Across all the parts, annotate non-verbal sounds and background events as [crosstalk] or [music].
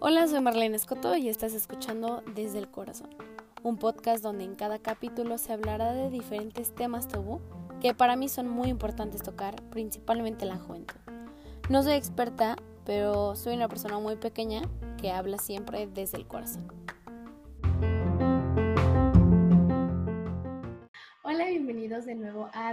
Hola, soy Marlene Escoto y estás escuchando Desde el Corazón, un podcast donde en cada capítulo se hablará de diferentes temas tabú que para mí son muy importantes tocar, principalmente la juventud. No soy experta, pero soy una persona muy pequeña que habla siempre desde el corazón.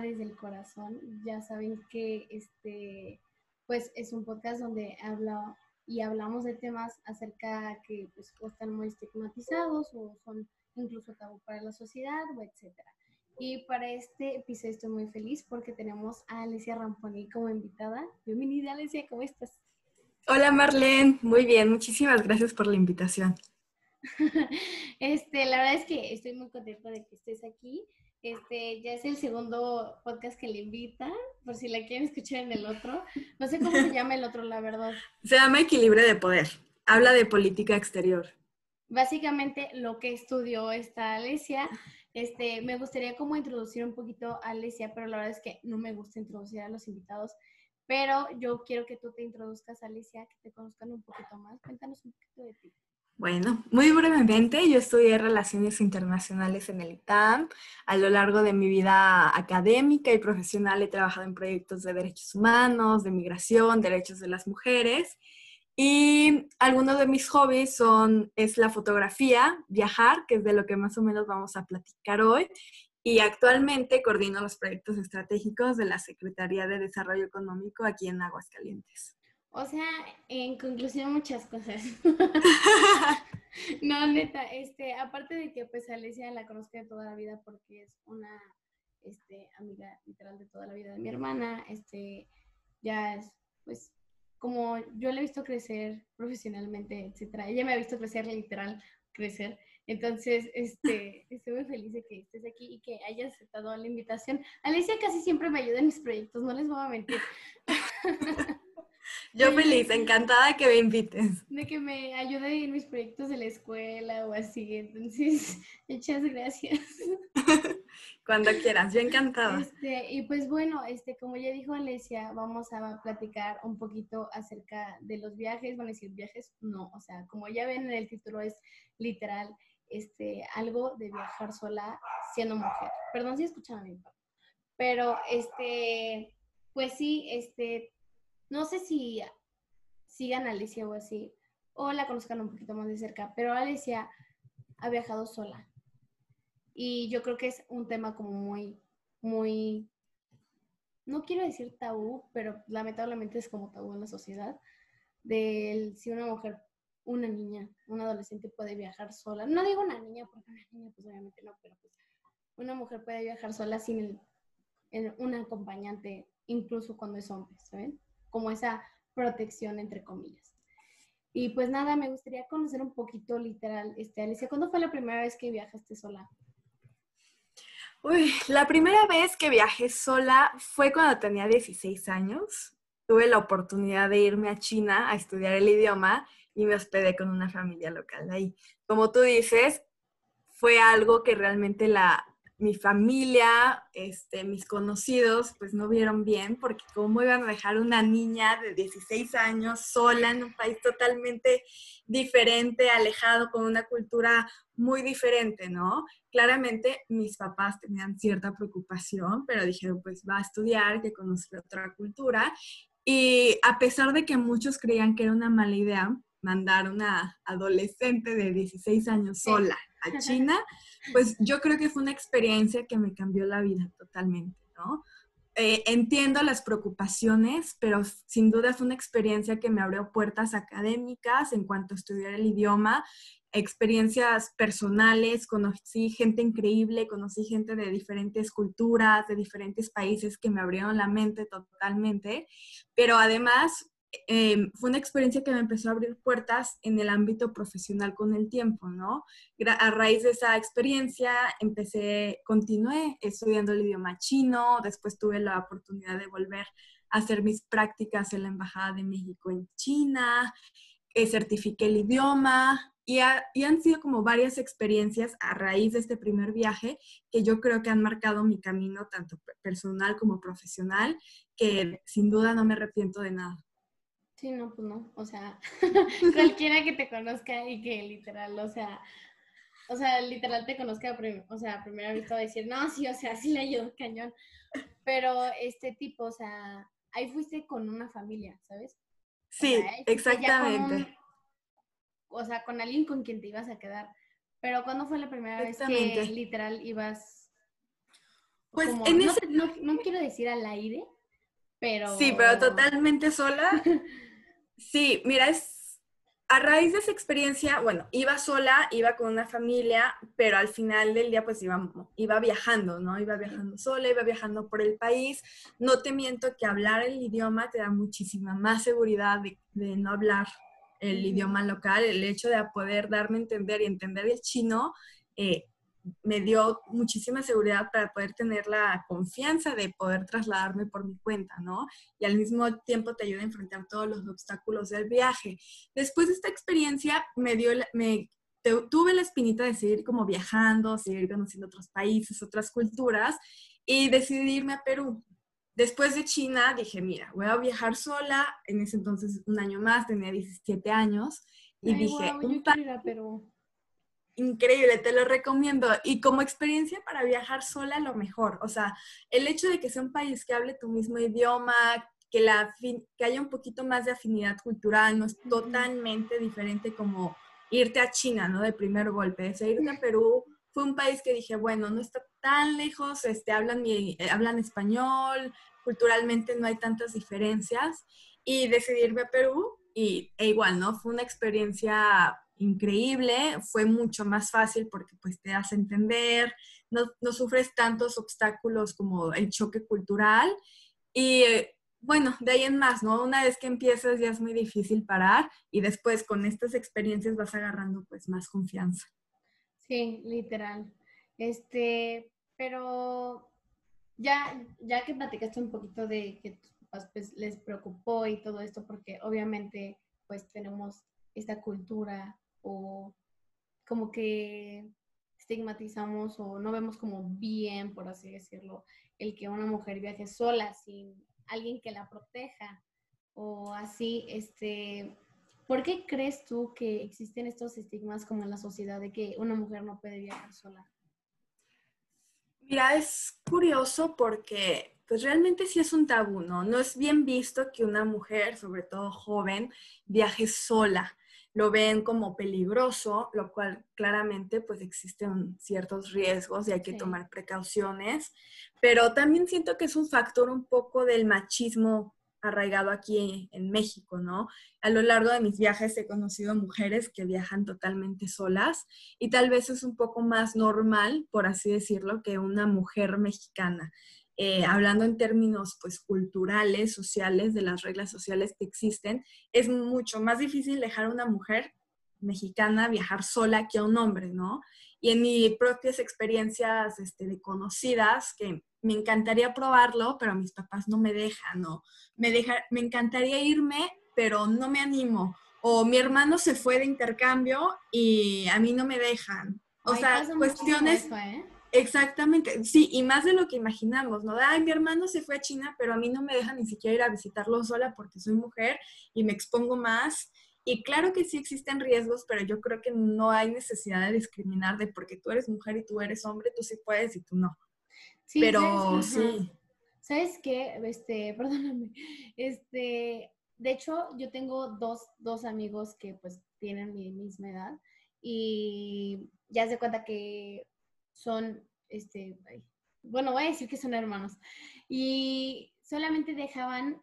Desde el Corazón. Ya saben que este pues es un podcast donde habla y hablamos de temas acerca que pues, están muy estigmatizados o son incluso tabú para la sociedad o etcétera. Y para este episodio estoy muy feliz porque tenemos a Alicia Ramponi como invitada. Bienvenida Alicia, ¿cómo estás? Hola Marlene, muy bien, muchísimas gracias por la invitación. [laughs] este, la verdad es que estoy muy contenta de que estés aquí. Este, ya es el segundo podcast que le invita, por si la quieren escuchar en el otro. No sé cómo se llama el otro, la verdad. Se llama Equilibrio de Poder. Habla de política exterior. Básicamente lo que estudió esta Alesia. Este, me gustaría como introducir un poquito a Alesia, pero la verdad es que no me gusta introducir a los invitados. Pero yo quiero que tú te introduzcas, Alicia, que te conozcan un poquito más. Cuéntanos un poquito de ti. Bueno, muy brevemente, yo estudié Relaciones Internacionales en el ITAM. A lo largo de mi vida académica y profesional he trabajado en proyectos de derechos humanos, de migración, derechos de las mujeres. Y algunos de mis hobbies son, es la fotografía, viajar, que es de lo que más o menos vamos a platicar hoy. Y actualmente coordino los proyectos estratégicos de la Secretaría de Desarrollo Económico aquí en Aguascalientes. O sea, en conclusión, muchas cosas. [laughs] no, neta, este, aparte de que pues Alicia la conozco de toda la vida porque es una este, amiga literal de toda la vida de mi hermana, este, ya es, pues, como yo le he visto crecer profesionalmente, etcétera. Ella me ha visto crecer literal, crecer. Entonces, este, [laughs] estoy muy feliz de que estés aquí y que hayas aceptado la invitación. Alicia casi siempre me ayuda en mis proyectos, no les voy a mentir. [laughs] [laughs] Yo feliz, encantada de que me invites. De que me ayude en mis proyectos de la escuela o así. Entonces, [laughs] muchas gracias. [laughs] Cuando quieras, yo encantada. Este, y pues bueno, este, como ya dijo Alesia, vamos a platicar un poquito acerca de los viajes. Van a decir viajes, no, o sea, como ya ven en el título es literal, este, algo de viajar sola siendo mujer. Perdón si escuchan a mi papá. Pero, este, pues sí, este, no sé si sigan a Alicia o así, o la conozcan un poquito más de cerca, pero Alicia ha viajado sola. Y yo creo que es un tema como muy, muy, no quiero decir tabú, pero lamentablemente es como tabú en la sociedad, de si una mujer, una niña, una adolescente puede viajar sola. No digo una niña, porque una niña pues obviamente no, pero pues una mujer puede viajar sola sin el, un acompañante, incluso cuando es hombre, ¿saben? Como esa protección entre comillas. Y pues nada, me gustaría conocer un poquito literal, este, Alicia, ¿cuándo fue la primera vez que viajaste sola? Uy, la primera vez que viajé sola fue cuando tenía 16 años. Tuve la oportunidad de irme a China a estudiar el idioma y me hospedé con una familia local ahí. Como tú dices, fue algo que realmente la, mi familia, este, mis conocidos, pues no vieron bien, porque cómo iban a dejar una niña de 16 años sola en un país totalmente diferente, alejado, con una cultura muy diferente, ¿no? Claramente mis papás tenían cierta preocupación, pero dijeron, pues va a estudiar, que conozca otra cultura. Y a pesar de que muchos creían que era una mala idea mandar una adolescente de 16 años sola China, pues yo creo que fue una experiencia que me cambió la vida totalmente, ¿no? Eh, entiendo las preocupaciones, pero sin duda fue una experiencia que me abrió puertas académicas en cuanto a estudiar el idioma, experiencias personales, conocí gente increíble, conocí gente de diferentes culturas, de diferentes países que me abrieron la mente totalmente, pero además Em, fue una experiencia que me empezó a abrir puertas en el ámbito profesional con el tiempo, ¿no? A raíz de esa experiencia empecé, continué estudiando el idioma chino, después tuve la oportunidad de volver a hacer mis prácticas en la Embajada de México en China, eh, certifiqué el idioma, y, y, han sido como varias experiencias a raíz de este primer viaje que yo creo que han marcado mi camino, tanto personal como profesional, que sin duda no me arrepiento de nada. Sí, no, pues no. O sea, [laughs] [laughs] cualquiera que te conozca y que literal, o sea, o sea, literal te conozca, o sea, primero visto a decir, no, sí, o sea, sí le ayudó cañón. Pero este tipo, o sea, ahí fuiste con una familia, ¿sabes? Sí, exactamente. o sea, con alguien con quien te ibas a quedar. Pero ¿cuándo fue la primera vez que literal ibas? Pues en ese... no, no quiero decir al aire, pero... Sí, pero totalmente sola. [laughs] Sí, mira, es a raíz de esa experiencia, bueno, iba sola, iba con una familia, pero al final del día pues iba, iba viajando, ¿no? Iba viajando sola, iba viajando por el país. No te miento que hablar el idioma te da muchísima más seguridad de, de no hablar el idioma local, el hecho de poder darme a entender y entender el chino, eh, me dio muchísima seguridad para poder tener la confianza de poder trasladarme por mi cuenta, ¿no? Y al mismo tiempo te ayuda a enfrentar todos los obstáculos del viaje. Después de esta experiencia, me dio, me, tuve la espinita de seguir como viajando, seguir conociendo otros países, otras culturas y decidí irme a Perú. Después de China dije, mira, voy a viajar sola, en ese entonces un año más, tenía 17 años, y dije, un Perú increíble, te lo recomiendo. Y como experiencia para viajar sola, lo mejor. O sea, el hecho de que sea un país que hable tu mismo idioma, que, la, que haya un poquito más de afinidad cultural, no es totalmente diferente como irte a China, ¿no? De primer golpe. O irte a Perú fue un país que dije, bueno, no está tan lejos, este, hablan, mi, eh, hablan español, culturalmente no hay tantas diferencias. Y decidirme a Perú y, e igual, ¿no? Fue una experiencia increíble, fue mucho más fácil porque pues te hace entender, no, no sufres tantos obstáculos como el choque cultural y bueno, de ahí en más, ¿no? Una vez que empiezas ya es muy difícil parar y después con estas experiencias vas agarrando pues más confianza. Sí, literal. Este, pero ya, ya que platicaste un poquito de que tus papás pues, les preocupó y todo esto, porque obviamente pues tenemos esta cultura o como que estigmatizamos o no vemos como bien, por así decirlo, el que una mujer viaje sola sin alguien que la proteja o así, este, ¿por qué crees tú que existen estos estigmas como en la sociedad de que una mujer no puede viajar sola? Mira, es curioso porque pues realmente sí es un tabú, ¿no? No es bien visto que una mujer, sobre todo joven, viaje sola lo ven como peligroso, lo cual claramente pues existen ciertos riesgos y hay que tomar precauciones, pero también siento que es un factor un poco del machismo arraigado aquí en México, ¿no? A lo largo de mis viajes he conocido mujeres que viajan totalmente solas y tal vez es un poco más normal, por así decirlo, que una mujer mexicana. Eh, hablando en términos pues culturales, sociales, de las reglas sociales que existen, es mucho más difícil dejar a una mujer mexicana viajar sola que a un hombre, ¿no? Y en mis propias experiencias este, de conocidas, que me encantaría probarlo, pero mis papás no me dejan, ¿no? Me, deja, me encantaría irme, pero no me animo. O mi hermano se fue de intercambio y a mí no me dejan. O sea, cuestiones... ¿eh? Exactamente, sí, y más de lo que imaginamos, ¿no? Ay, mi hermano se fue a China, pero a mí no me deja ni siquiera ir a visitarlo sola porque soy mujer y me expongo más. Y claro que sí existen riesgos, pero yo creo que no hay necesidad de discriminar de porque tú eres mujer y tú eres hombre, tú sí puedes y tú no. Sí, pero sí. ¿Sabes qué? Este, perdóname. Este, de hecho, yo tengo dos, dos amigos que pues tienen mi misma edad y ya se cuenta que son, este, bueno, voy a decir que son hermanos, y solamente dejaban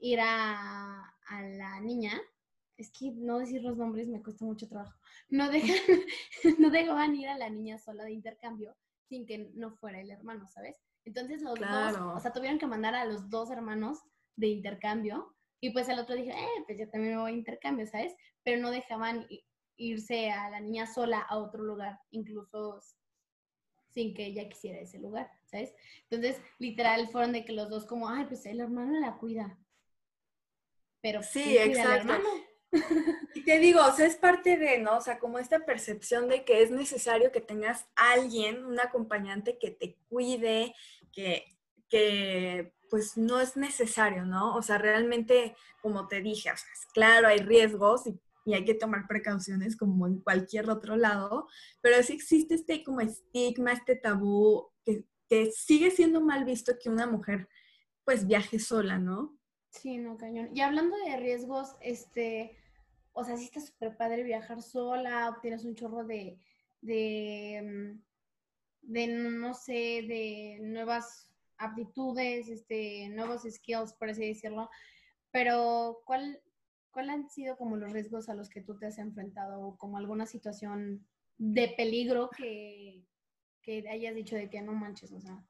ir a, a la niña, es que no decir los nombres me cuesta mucho trabajo, no, dejan, [laughs] no dejaban ir a la niña sola de intercambio sin que no fuera el hermano, ¿sabes? Entonces los dos, o sea, tuvieron que mandar a los dos hermanos de intercambio. Y pues el otro dije, eh, pues yo también me voy a intercambio, ¿sabes? Pero no dejaban irse a la niña sola a otro lugar, incluso sin que ella quisiera ese lugar, ¿sabes? Entonces, literal, fueron de que los dos como, ay, pues el hermano la cuida. Pero sí, exacto. [laughs] Y te digo, o sea, es parte de, ¿no? O sea, como esta percepción de que es necesario que tengas alguien, un acompañante que te cuide, que, que pues no es necesario, ¿no? O sea, realmente, como te dije, o sea, claro, hay riesgos y, y, hay que tomar precauciones como en cualquier otro lado, pero sí existe este como estigma, este tabú, que, que sigue siendo mal visto que una mujer pues viaje sola, ¿no? Sí, no, cañón. Y hablando de riesgos, este, o sea, sí está súper padre viajar sola, obtienes un chorro de, de, mm, de, no sé, de nuevas aptitudes, este, nuevos skills, por así decirlo. Pero, ¿cuál, ¿cuál han sido como los riesgos a los que tú te has enfrentado o como alguna situación de peligro que, que hayas dicho de que no manches, o sea?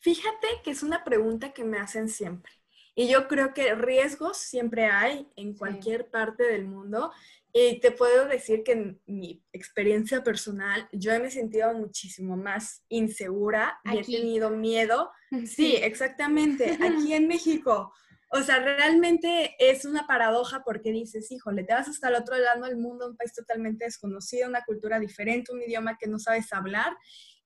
Fíjate que es una pregunta que me hacen siempre. Y yo creo que riesgos siempre hay en cualquier parte del mundo. Y te puedo decir que en mi experiencia personal, yo me he sentido muchísimo más insegura y he tenido miedo. [laughs] Sí, exactamente, aquí en [laughs] México. O sea, realmente es una paradoja porque dices, híjole, te vas hasta el otro lado del mundo, un país totalmente desconocido, una cultura diferente, un idioma que no sabes hablar.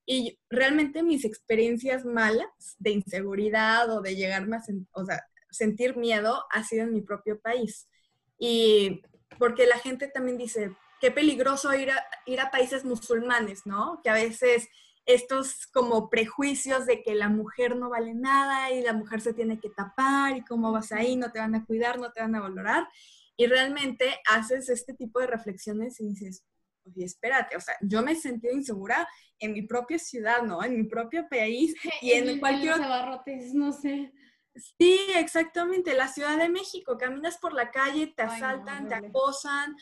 Y realmente mis experiencias malas de inseguridad o de llegar más, o sea, sentir miedo ha sido en mi propio país. Y porque la gente también dice, qué peligroso ir a, ir a países musulmanes, ¿no? Que a veces estos como prejuicios de que la mujer no vale nada y la mujer se tiene que tapar y cómo vas ahí, no te van a cuidar, no te van a valorar. Y realmente haces este tipo de reflexiones y dices, oye, espérate, o sea, yo me he sentido insegura en mi propia ciudad, ¿no? En mi propio país [laughs] y en, cualquier otro... no sé. Sí, exactamente. La Ciudad de México, caminas por la calle, te asaltan, te acosan,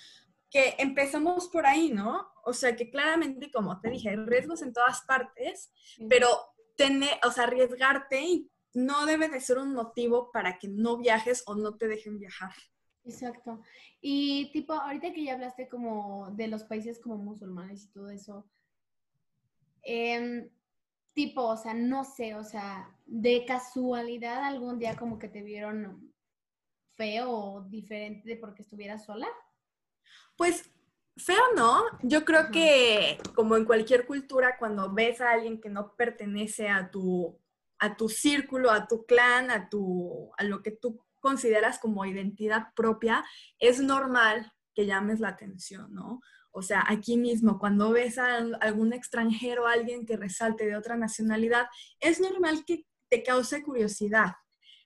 que empezamos por ahí, ¿no? O sea, que claramente, como te dije, hay riesgos en todas partes, pero tener, o sea, arriesgarte no debe de ser un motivo para que no viajes o no te dejen viajar. Exacto. Y tipo, ahorita que ya hablaste como de los países como musulmanes y todo eso, eh, tipo, o sea, no sé, o sea, de casualidad algún día como que te vieron feo o diferente de porque estuvieras sola? Pues feo no, yo creo que como en cualquier cultura, cuando ves a alguien que no pertenece a tu, a tu círculo, a tu clan, a, tu, a lo que tú consideras como identidad propia, es normal que llames la atención, ¿no? O sea, aquí mismo, cuando ves a algún extranjero, alguien que resalte de otra nacionalidad, es normal que te cause curiosidad.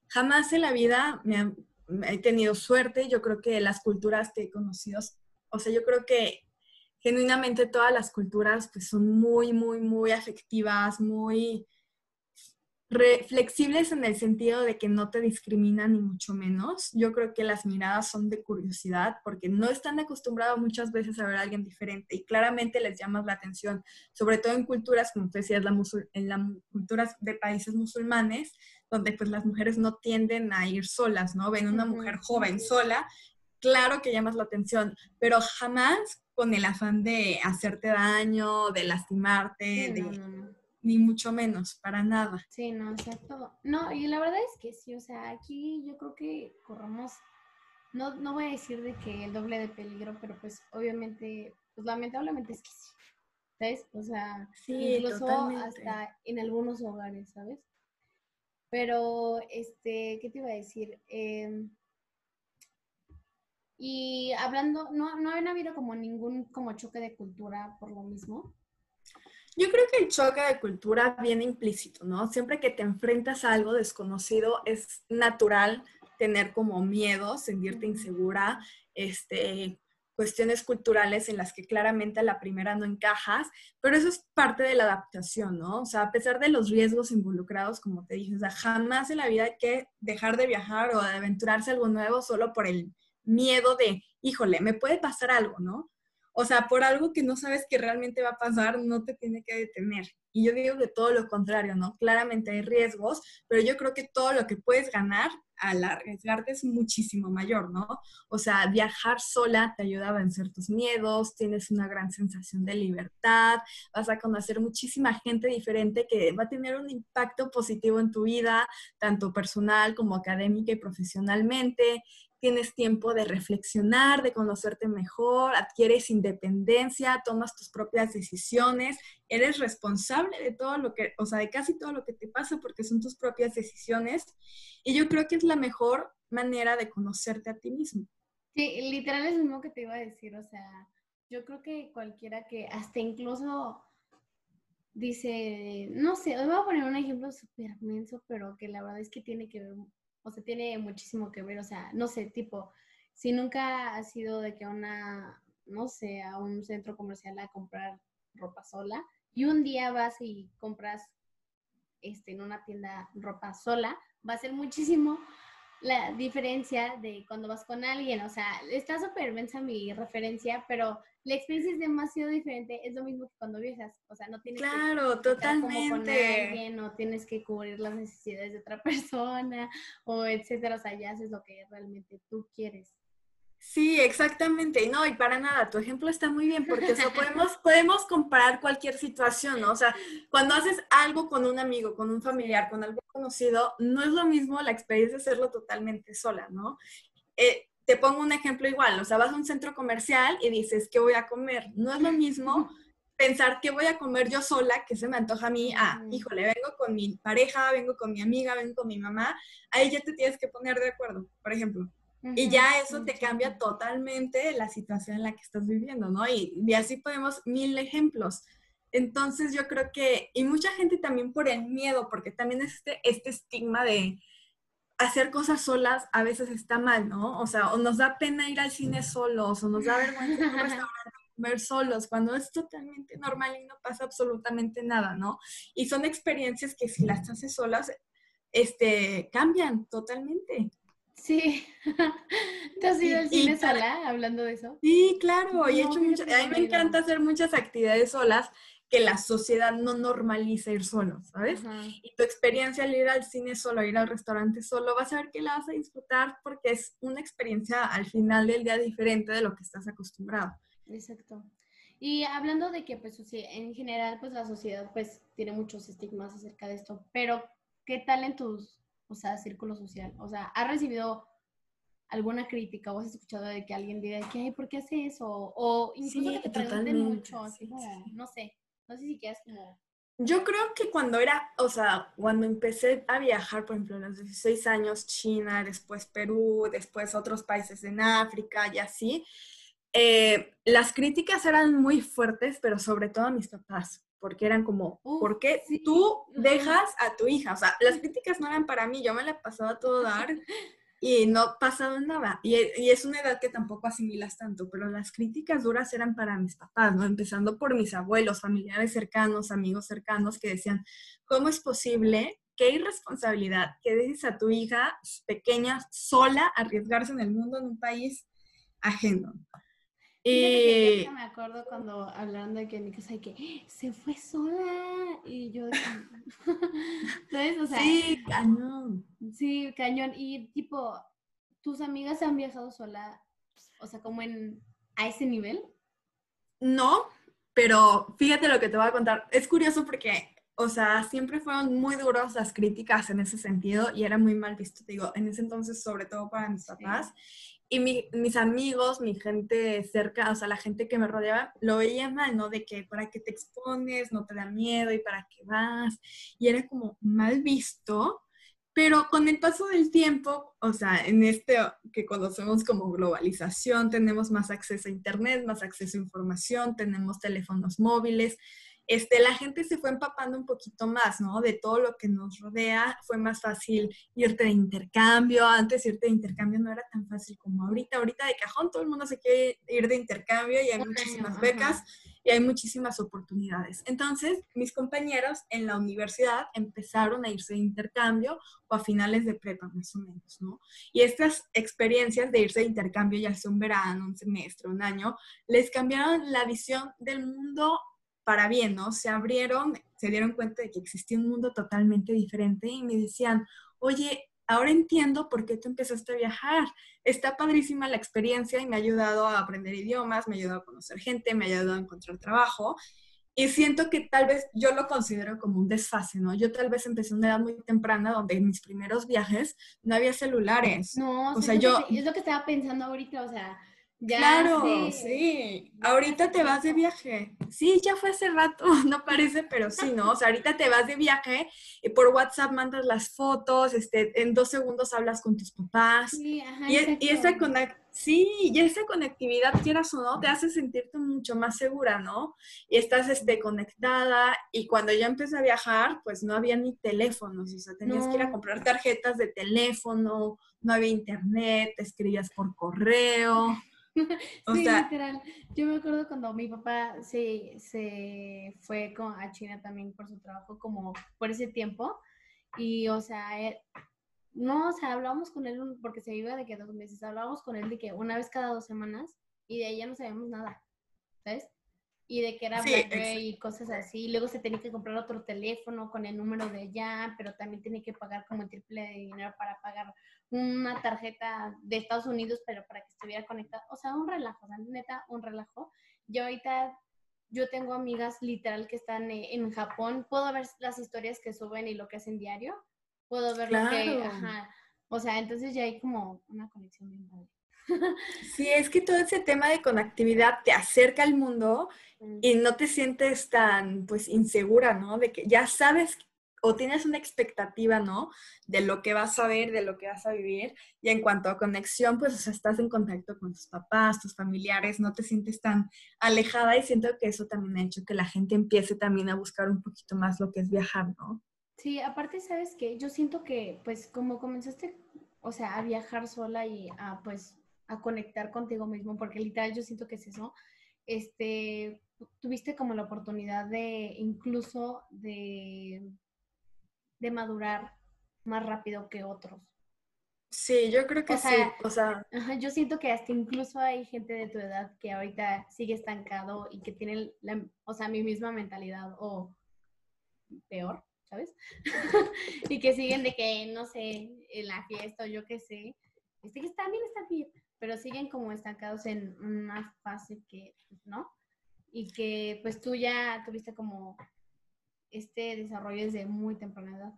Jamás en la vida me, he tenido suerte. Yo creo que las culturas que he conocido, o sea, yo creo que genuinamente todas las culturas pues, son muy, muy, muy afectivas, muy, flexibles en el sentido de que no te discriminan ni mucho menos. Yo creo que las miradas son de curiosidad porque no están acostumbrados muchas veces a ver a alguien diferente y claramente les llamas la atención, sobre todo en culturas, como te decías, la en las culturas de países musulmanes, donde pues las mujeres no tienden a ir solas, ¿no? Ven una mujer joven sola, claro que llamas la atención, pero jamás con el afán de hacerte daño, de lastimarte, de ni mucho menos, para nada. Sí, no, exacto. No, y la verdad es que sí, o sea, aquí yo creo que corramos, no, no voy a decir de que el doble de peligro, pero pues obviamente, pues lamentablemente es que sí, ¿sabes? O sea, sí, incluso hasta en algunos hogares, ¿sabes? Pero, este, ¿qué te iba a decir? Em, y hablando, no, no ha habido como ningún como choque de cultura por lo mismo. Yo creo que el choque de cultura viene implícito, ¿no? Siempre que te enfrentas a algo desconocido es natural tener como miedo, sentirte insegura, este, cuestiones culturales en las que claramente a la primera no encajas, pero eso es parte de la adaptación, ¿no? O sea, a pesar de los riesgos involucrados, como te dije, o sea, jamás en la vida hay que dejar de viajar o de aventurarse algo nuevo solo por el miedo de, híjole, me puede pasar algo, ¿no? O sea, por algo que no sabes que realmente va a pasar, no te tiene que detener. Y yo digo que todo lo contrario, ¿no? Claramente hay riesgos, pero yo creo que todo lo que puedes ganar al arriesgarte es muchísimo mayor, ¿no? O sea, viajar sola te ayuda a vencer tus miedos, tienes una gran sensación de libertad, vas a conocer muchísima gente diferente que va a tener un impacto positivo en tu vida, tanto personal como académica y profesionalmente tienes tiempo de reflexionar, de conocerte mejor, adquieres independencia, tomas tus propias decisiones, eres responsable de todo lo que, o sea, de casi todo lo que te pasa porque son tus propias decisiones. Y yo creo que es la mejor manera de conocerte a ti mismo. Sí, literal es lo mismo que te iba a decir, o sea, yo creo que cualquiera que hasta incluso dice, no sé, hoy voy a poner un ejemplo súper menso, pero que la verdad es que tiene que ver, o sea, tiene muchísimo que ver, o sea, no sé, tipo, si nunca has ido de que una, no sé, a un centro comercial a comprar ropa sola y un día vas y compras este, en una tienda ropa sola, va a ser muchísimo la diferencia de cuando vas con alguien. O sea, está súper mensa mi referencia, pero la experiencia es demasiado diferente. Es lo mismo que cuando viajas. O sea, no tienes claro, que totalmente. Como con alguien, no tienes que cubrir las necesidades de otra [laughs] persona, o etcétera. O sea, ya haces lo que realmente tú quieres. Sí, exactamente. No, y para nada, tu ejemplo está muy bien porque podemos, [laughs] podemos comparar cualquier situación, ¿no? O sea, cuando haces algo con un amigo, con un familiar, con algo conocido, no es lo mismo la experiencia de hacerlo totalmente sola, ¿no? Eh, te pongo un ejemplo igual, o sea, vas a un centro comercial y dices, ¿qué voy a comer? No es lo mismo pensar qué voy a comer yo sola, que se me antoja a mí, ah, híjole, vengo con mi pareja, vengo con mi amiga, vengo con mi mamá, ahí ya te tienes que poner de acuerdo, por ejemplo. Y ya eso te cambia totalmente la situación en la que estás viviendo, ¿no? Y, y, así podemos mil ejemplos. Entonces yo creo que, y mucha gente también por el miedo, porque también es este, este estigma de hacer cosas solas a veces está mal, ¿no? O sea, o nos da pena ir al cine solos, o nos da vergüenza ir [laughs] a comer solos, cuando es totalmente normal y no pasa absolutamente nada, ¿no? Y son experiencias que si las haces solas, este, cambian totalmente. Sí. [laughs] ¿Te has ido al cine sola hablando de eso? Sí, claro. y he hecho mucho, a mí me encanta hacer muchas actividades solas que la sociedad no normaliza ir solo, ¿sabes? Y tu experiencia al ir al cine solo, ir al restaurante solo, vas a ver que la vas a disfrutar porque es una experiencia al final del día diferente de lo que estás acostumbrado. Exacto. Y hablando de que, pues, en general, pues, la sociedad, pues, tiene muchos estigmas acerca de esto, pero, ¿qué tal en tus o sea, círculo social? O sea, ¿has recibido alguna crítica o has escuchado de que alguien diga que, ¿por qué hace eso? O incluso que te pregunten mucho, así como, no sé, no sé si quieres como... Yo creo que cuando era, o sea, cuando empecé a viajar, por ejemplo, a los 16 años, China, después Perú, después otros países en África y así, eh, las críticas eran muy fuertes, pero sobre todo a mis papás porque eran como, ¿por qué tú dejas a tu hija? O sea, las críticas no eran para mí, yo me la pasaba todo dar [laughs] y no pasaba nada. Y, y, es una edad que tampoco asimilas tanto, pero las críticas duras eran para mis papás, ¿no? Empezando por mis abuelos, familiares cercanos, amigos cercanos que decían, ¿cómo es posible? Qué irresponsabilidad que dejes a tu hija pequeña sola arriesgarse en el mundo en un país ajeno. Y me acuerdo cuando hablaron de que en mi casa que ¡Ah! se fue sola y yo [laughs] ¿sabes? O sea, sí, cañón. Sí, cañón y tipo tus amigas han viajado sola, o sea, como en a ese nivel? No, pero fíjate lo que te voy a contar. Es curioso porque o sea, siempre fueron muy duras las críticas en ese sentido y era muy mal visto, digo, en ese entonces, sobre todo para mis papás. Y mis amigos, mi gente cerca, o sea, la gente que me rodeaba, lo veía mal, ¿no? De que para qué te expones, no te da miedo y para qué vas. Y era como mal visto, pero con el paso del tiempo, o sea, en este que conocemos como globalización, tenemos más acceso a Internet, más acceso a información, tenemos teléfonos móviles, este, la gente se fue empapando un poquito más, ¿no? De todo lo que nos rodea, fue más fácil irte de intercambio, antes irte de intercambio no era tan fácil como ahorita, ahorita de cajón todo el mundo se quiere ir de intercambio y hay muchísimas becas y hay muchísimas oportunidades. Entonces, mis compañeros en la universidad empezaron a irse de intercambio o a finales de prepa, más o menos, ¿no? Y estas experiencias de irse de intercambio, ya sea un verano, un semestre, un año, les cambiaron la visión del mundo para bien, ¿no? Se abrieron, se dieron cuenta de que existía un mundo totalmente diferente y me decían, oye, ahora entiendo por qué tú empezaste a viajar. Está padrísima la experiencia y me ha ayudado a aprender idiomas, me ha ayudado a conocer gente, me ha ayudado a encontrar trabajo. Y siento que tal vez yo lo considero como un desfase, ¿no? Yo tal vez empecé a una edad muy temprana donde en mis primeros viajes no había celulares. No, o sea, yo... es lo que estaba pensando ahorita, o sea, claro, sí. Ahorita te vas de viaje. Sí, ya fue hace rato, [laughs] no parece, pero sí, ¿no? O sea, ahorita te vas de viaje y por WhatsApp mandas las fotos, este, en dos segundos hablas con tus papás. Sí, ajá, y, y, esa sí, y esa conectividad, quieras o no, te hace sentirte mucho más segura, ¿no? Y estás este, conectada y cuando yo empecé a viajar, pues no había ni teléfonos, o sea, tenías que ir a comprar tarjetas de teléfono, no había internet, te escribías por correo. [laughs] sí, literal. Yo me acuerdo cuando mi papá se, se fue con, a China también por su trabajo, como por ese tiempo. Y, o sea, no, o sea, hablábamos con él porque se iba de que dos meses, hablábamos con él de que una vez cada dos semanas y de ahí ya no sabíamos nada, ¿sabes? Y de que era BlackBerry y cosas así. Luego se tenía que comprar otro teléfono con el número de allá, pero también tenía que pagar como el triple de dinero para pagar una tarjeta de Estados Unidos, pero para que estuviera conectada. O sea, un relajo, o sea, neta, un relajo. Yo ahorita, yo tengo amigas literal que están eh, en Japón. Puedo ver las historias que suben y lo que hacen diario. Puedo ver lo que, ajá. O sea, entonces ya hay como una conexión bien padre. Sí, es que todo ese tema de conectividad te acerca al mundo y no te sientes tan, pues, insegura, ¿no? De que ya sabes o tienes una expectativa, ¿no? De lo que vas a ver, de lo que vas a vivir. Y en cuanto a conexión, pues, o sea, estás en contacto con tus papás, tus familiares, no te sientes tan alejada y siento que eso también ha hecho que la gente empiece también a buscar un poquito más lo que es viajar, ¿no? Sí, aparte, ¿sabes qué? Yo siento que, pues, como comenzaste, o sea, a viajar sola y a, pues, a conectar contigo mismo, porque literal yo siento que es eso, este, tuviste como la oportunidad de incluso de, de madurar más rápido que otros. Sí, yo creo que sí. O sea, yo siento que hasta incluso hay gente de tu edad que ahorita sigue estancado y que tiene, la, o sea, mi misma mentalidad o peor, ¿sabes? [laughs] y que siguen de que, no sé, en la fiesta o yo qué sé. Este que está bien, está bien pero siguen como estancados en una fase que, pues, ¿no? Y que pues tú ya tuviste como este desarrollo desde muy temprana edad.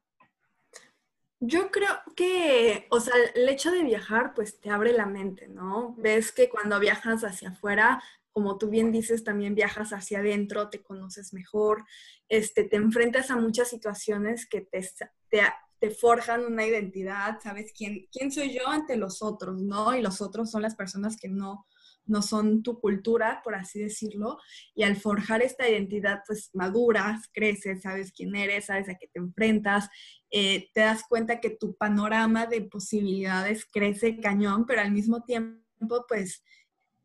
Yo creo que, o sea, el hecho de viajar pues te abre la mente, ¿no? Ves que cuando viajas hacia afuera, como tú bien dices, también viajas hacia adentro, te conoces mejor, este, te enfrentas a muchas situaciones que te, te, te forjan una identidad, sabes quién, quién soy yo ante los otros, ¿no? Y los otros son las personas que no, no son tu cultura, por así decirlo, y al forjar esta identidad, pues maduras, creces, sabes quién eres, sabes a qué te enfrentas, eh, te das cuenta que tu panorama de posibilidades crece cañón, pero al mismo tiempo, pues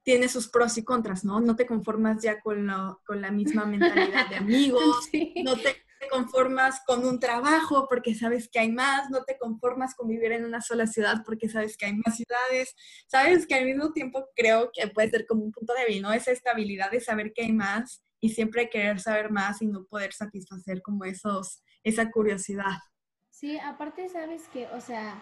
tiene sus pros y contras, ¿no? No te conformas ya con, con la misma mentalidad de [laughs] amigos, no te te conformas con un trabajo porque sabes que hay más, no te conformas con vivir en una sola ciudad porque sabes que hay más ciudades, sabes que al mismo tiempo creo que puede ser como un punto débil, ¿no? Esa estabilidad de saber que hay más y siempre querer saber más y no poder satisfacer como esos, esa curiosidad. Sí, aparte sabes que, o sea,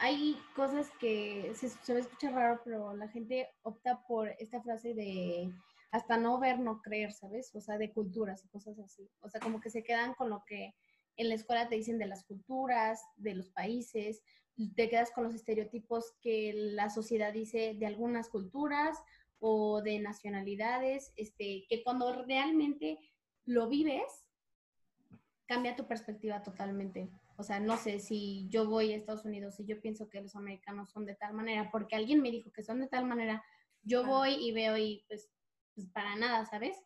hay cosas que se, se me escucha raro, pero la gente opta por esta frase de hasta no ver, no creer, ¿sabes? O sea, de culturas y cosas así. O sea, como que se quedan con lo que en la escuela te dicen de las culturas, de los países, te quedas con los estereotipos que la sociedad dice de algunas culturas o de nacionalidades, este, que cuando realmente lo vives, cambia tu perspectiva totalmente. O sea, no sé si yo voy a Estados Unidos y yo pienso que los americanos son de tal manera, porque alguien me dijo que son de tal manera, yo voy y veo y pues pues, para nada, ¿sabes?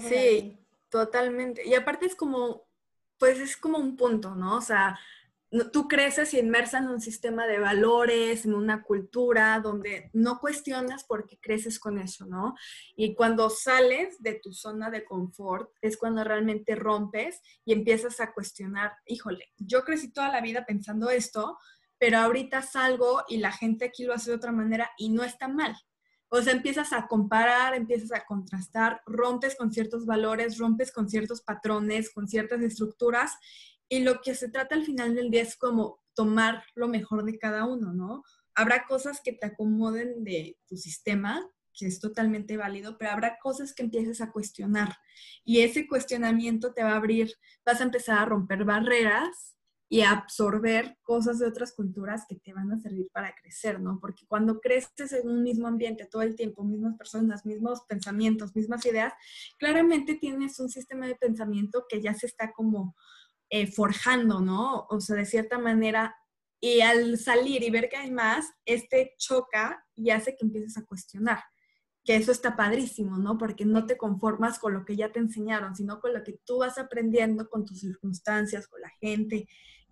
sí, totalmente. Y aparte es como, pues es como un punto, ¿no? O sea, tú creces y inmersa en un sistema de valores, en una cultura donde no cuestionas porque creces con eso, ¿no? Y cuando sales de tu zona de confort es cuando realmente rompes y empiezas a cuestionar, híjole, yo crecí toda la vida pensando esto, pero ahorita salgo y la gente aquí lo hace de otra manera y no está mal. O sea, empiezas a comparar, empiezas a contrastar, rompes con ciertos valores, rompes con ciertos patrones, con ciertas estructuras. Y lo que se trata al final del día es como tomar lo mejor de cada uno, ¿no? Habrá cosas que te acomoden de tu sistema, que es totalmente válido, pero habrá cosas que empieces a cuestionar y ese cuestionamiento te va a abrir, vas a empezar a romper barreras y absorber cosas de otras culturas que te van a servir para crecer, ¿no? Porque cuando creces en un mismo ambiente todo el tiempo, mismas personas, mismos pensamientos, mismas ideas, claramente tienes un sistema de pensamiento que ya se está como eh, forjando, ¿no? O sea, de cierta manera y al salir y ver que hay más, este choca y hace que empieces a cuestionar. Que eso está padrísimo, ¿no? Porque no te conformas con lo que ya te enseñaron, sino con lo que tú vas aprendiendo con tus circunstancias, con la gente,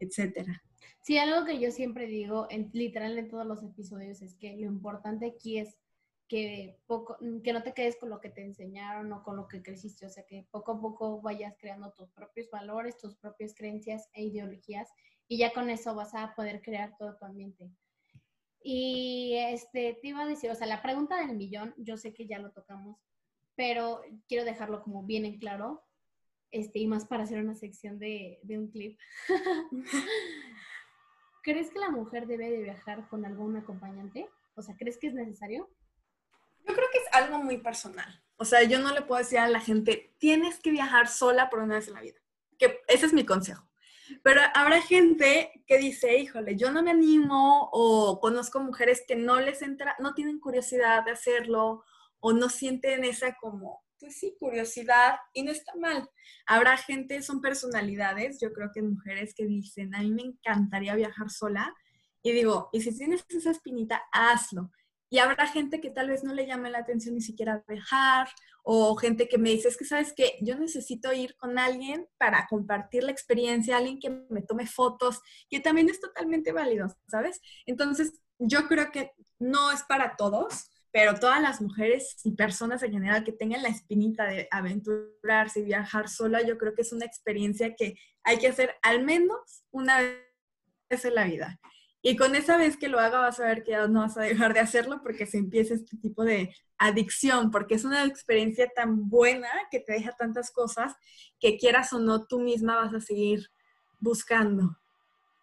etcétera. Sí, algo que yo siempre digo, en, literal en todos los episodios, es que lo importante aquí es que, poco, que no te quedes con lo que te enseñaron o con lo que creciste, o sea, que poco a poco vayas creando tus propios valores, tus propias creencias e ideologías y ya con eso vas a poder crear todo tu ambiente. Y este, te iba a decir, o sea, la pregunta del millón, yo sé que ya lo tocamos, pero quiero dejarlo como bien en claro, este, y más para hacer una sección de, de un clip. [laughs] ¿Crees que la mujer debe de viajar con algún acompañante? O sea, ¿crees que es necesario? Yo creo que es algo muy personal. O sea, yo no le puedo decir a la gente, tienes que viajar sola por una vez en la vida. Que ese es mi consejo. Pero habrá gente que dice, híjole, yo no me animo o conozco mujeres que no les entra, no tienen curiosidad de hacerlo o no sienten esa como, pues sí, curiosidad y no está mal. Habrá gente, son personalidades, yo creo que mujeres que dicen, a mí me encantaría viajar sola y digo, y si tienes esa espinita, hazlo. Y habrá gente que tal vez no le llame la atención ni siquiera viajar, o gente que me dice, es que sabes que yo necesito ir con alguien para compartir la experiencia, alguien que me tome fotos, que también es totalmente válido, ¿sabes? Entonces, yo creo que no es para todos, pero todas las mujeres y personas en general que tengan la espinita de aventurarse y viajar sola, yo creo que es una experiencia que hay que hacer al menos una vez en la vida. Y con esa vez que lo haga vas a ver que ya no vas a dejar de hacerlo porque se empieza este tipo de adicción, porque es una experiencia tan buena que te deja tantas cosas que quieras o no, tú misma vas a seguir buscando.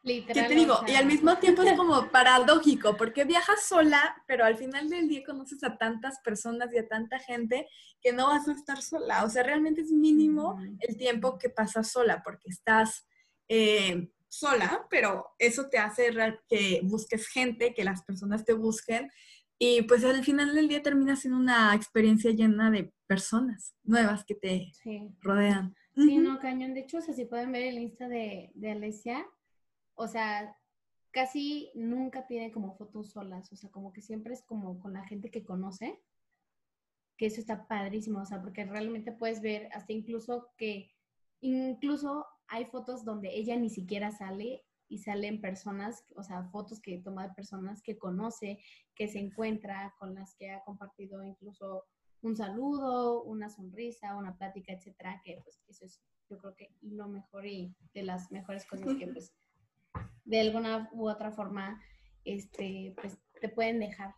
Literal, ¿Qué te digo? Y al mismo tiempo es como [laughs] paradójico, porque viajas sola, pero al final del día conoces a tantas personas y a tanta gente que no vas a estar sola. O sea, realmente es mínimo el tiempo que pasas sola, porque estás eh, sola, pero eso te hace que busques gente, que las personas te busquen y pues al final del día termina siendo una experiencia llena de personas nuevas que te rodean. Sí, no, cañón. De hecho, o sea, si pueden ver el Insta de, de Alesia, o sea, casi nunca tiene como fotos solas, o sea, como que siempre es como con la gente que conoce, que eso está padrísimo, o sea, porque realmente puedes ver hasta incluso que, incluso hay fotos donde ella ni siquiera sale y salen personas, o sea, fotos que toma de personas que conoce, que se encuentra, con las que ha compartido incluso un saludo, una sonrisa, una plática, etcétera, que pues eso es yo creo que lo mejor y de las mejores cosas que pues [laughs] de alguna u otra forma este pues te pueden dejar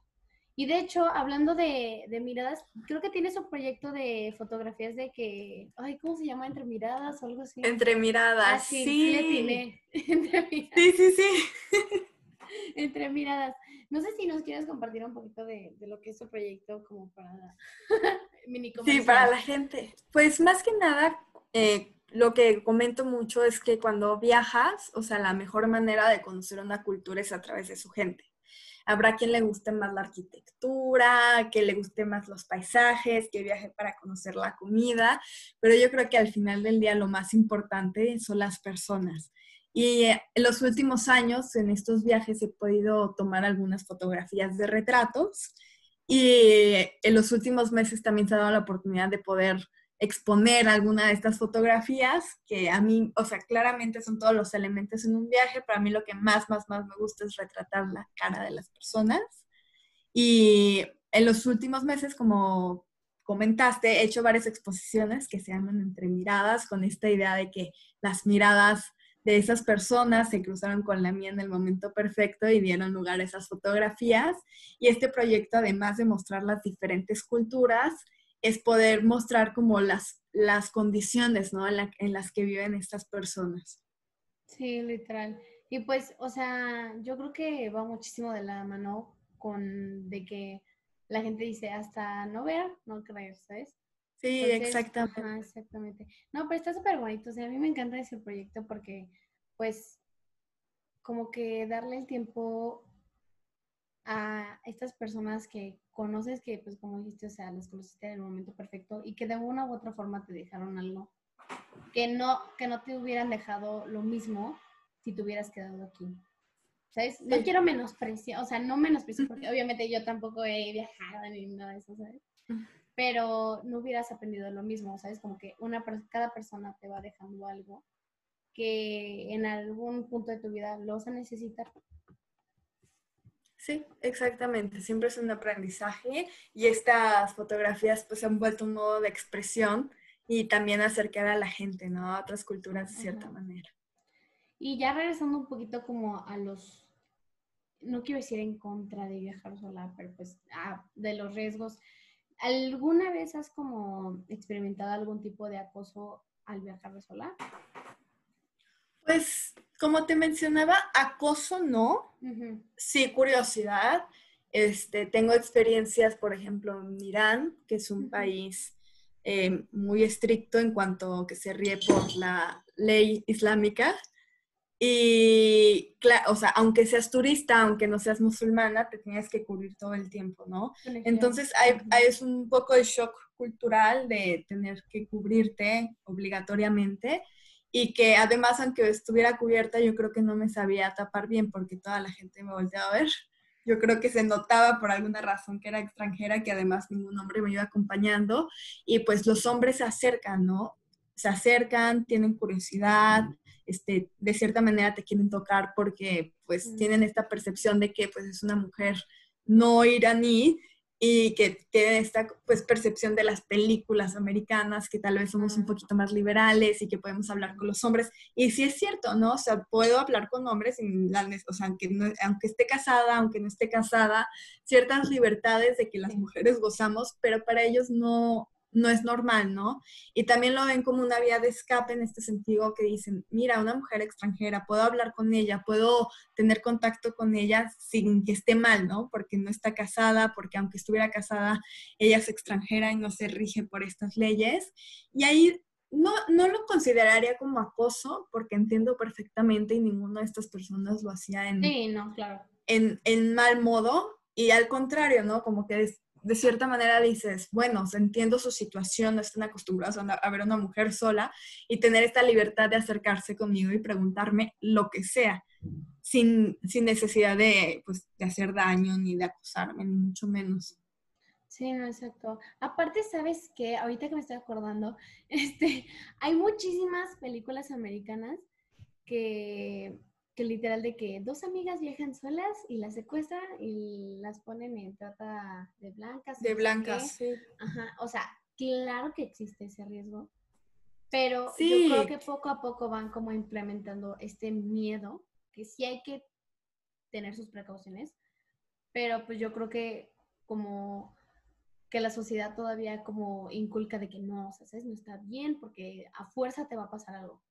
y de hecho, hablando de, miradas, creo que tienes un proyecto de fotografías de que, ay, ¿cómo se llama? Entre miradas o algo así. Entre miradas, ah, sí. sí. [laughs] Entre miradas. Sí, sí, sí. [laughs] Entre miradas. No sé si nos quieres compartir un poquito de, lo que es tu proyecto como para [laughs] mini Sí, para la gente. Pues más que nada, eh, lo que comento mucho es que cuando viajas, o sea, la mejor manera de conocer una cultura es a través de su gente. Habrá quien le guste más la arquitectura, que le guste más los paisajes, que viaje para conocer la comida, pero yo creo que al final del día lo más importante son las personas. Y eh, en los últimos años, en estos viajes, he podido tomar algunas fotografías de retratos y en los últimos meses también se ha dado la oportunidad de poder exponer alguna de estas fotografías, que a mí, o sea, claramente son todos los elementos en un viaje, pero a mí lo que más, más, más me gusta es retratar la cara de las personas. Y en los últimos meses, como comentaste, he hecho varias exposiciones que se llaman Entre Miradas, con esta idea de que las miradas de esas personas se cruzaron con la mía en el momento perfecto y dieron lugar a esas fotografías. Y este proyecto, además de mostrar las diferentes culturas, es poder mostrar como las, las condiciones, ¿no? En, las que viven estas personas. Sí, literal. Y pues, o sea, yo creo que va muchísimo de la mano con de que la gente dice hasta no ver, no creer, ¿sabes? Sí, exactamente. exactamente. No, pero está súper bonito. O sea, a mí me encanta ese proyecto porque, pues, como que darle el tiempo a estas personas que conoces, que, pues, como dijiste, o sea, las conociste en el momento perfecto y que de una u otra forma te dejaron algo que no, que no te hubieran dejado lo mismo si te hubieras quedado aquí. ¿Sabes? No quiero menospreciar, o sea, no menospreciar, porque obviamente yo tampoco he viajado ni nada de eso, ¿sabes? Pero no hubieras aprendido lo mismo, ¿sabes? Como que una, cada persona te va dejando algo que en algún punto de tu vida lo vas a necesitar. Sí, exactamente. Siempre es un aprendizaje y estas fotografías pues han vuelto un modo de expresión y también acercar a la gente, ¿no? A otras culturas de cierta manera. Y ya regresando un poquito como a los, no quiero decir en contra de viajar sola, pero pues de los riesgos. ¿Alguna vez has como experimentado algún tipo de acoso al viajar sola? Pues como te mencionaba, acoso no, sí curiosidad. Este, tengo experiencias, por ejemplo, en Irán, que es un país eh, muy estricto en cuanto que se ríe por la ley islámica. Y, o sea, aunque seas turista, aunque no seas musulmana, te tienes que cubrir todo el tiempo, ¿no? Entonces, hay, es un poco de shock cultural de tener que cubrirte obligatoriamente y que además, aunque estuviera cubierta, yo creo que no me sabía tapar bien porque toda la gente me volteaba a ver. Yo creo que se notaba por alguna razón que era extranjera, que además ningún hombre me iba acompañando. Y pues los hombres se acercan, ¿no? Se acercan, tienen curiosidad, este, de cierta manera te quieren tocar porque pues tienen esta percepción de que pues es una mujer no iraní y que tienen esta pues percepción de las películas americanas, que tal vez somos un poquito más liberales y que podemos hablar con los hombres. Y sí es cierto, ¿no? O sea, puedo hablar con hombres, sin la, o sea, aunque, aunque esté casada, aunque no esté casada, ciertas libertades de que las mujeres gozamos, pero para ellos no, no es normal, ¿no? Y también lo ven como una vía de escape en este sentido que dicen, mira, una mujer extranjera, puedo hablar con ella, puedo tener contacto con ella sin que esté mal, ¿no? Porque no está casada, porque aunque estuviera casada, ella es extranjera y no se rige por estas leyes. Y ahí no, no lo consideraría como acoso, porque entiendo perfectamente y ninguna de estas personas lo hacía en, sí, no, claro. en, en mal modo. Y al contrario, ¿no? Como que es, de cierta manera dices, bueno, entiendo su situación, no están acostumbrados a, ver a una mujer sola y tener esta libertad de acercarse conmigo y preguntarme lo que sea, sin, necesidad de, pues, de hacer daño ni de acusarme, ni mucho menos. Sí, no, exacto. Aparte, ¿sabes qué? Ahorita que me estoy acordando, [laughs] este, hay muchísimas películas americanas que que literal de que dos amigas viajan solas y las secuestran y las ponen en trata de blancas. De blancas, sí. Ajá, o sea, claro que existe ese riesgo, pero yo creo que poco a poco van como implementando este miedo, que sí hay que tener sus precauciones, pero pues yo creo que como que la sociedad todavía como inculca de que no, o sea, ¿sabes? no está bien porque a fuerza te va a pasar algo.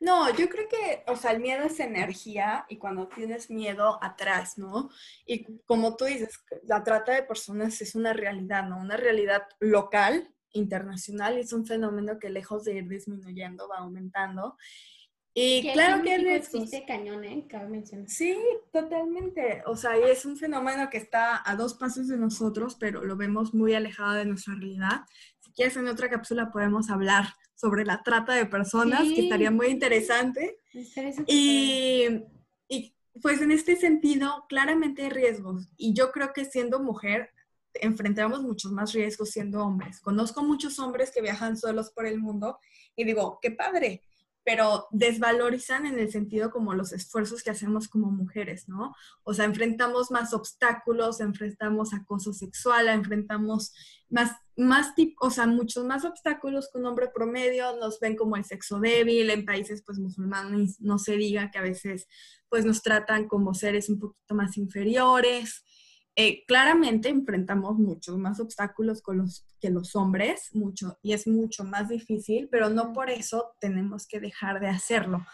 No, yo creo que, o sea, el miedo es energía y cuando tienes miedo atrás, ¿no? Y como tú dices, la trata de personas es una realidad, ¿no? Una realidad local, internacional, y es un fenómeno que lejos de ir disminuyendo va aumentando. Y claro que existe cañón, ¿eh? Cabe mencionar. Sí, totalmente. O sea, es un fenómeno que está a dos pasos de nosotros, pero lo vemos muy alejado de nuestra realidad. Si quieres, en otra cápsula podemos hablar sobre la trata de personas, que estaría muy interesante. Y, y pues en este sentido, claramente hay riesgos. Y yo creo que siendo mujer, enfrentamos muchos más riesgos siendo hombres. Conozco muchos hombres que viajan solos por el mundo y digo, qué padre, pero desvalorizan en el sentido como los esfuerzos que hacemos como mujeres, ¿no? O sea, enfrentamos más obstáculos, enfrentamos acoso sexual, enfrentamos más, más o sea, muchos más obstáculos que un hombre promedio, nos ven como el sexo débil, en países pues musulmanes no se diga que a veces pues nos tratan como seres un poquito más inferiores, eh, claramente enfrentamos muchos más obstáculos con los, que los hombres, mucho, y es mucho más difícil, pero no por eso tenemos que dejar de hacerlo.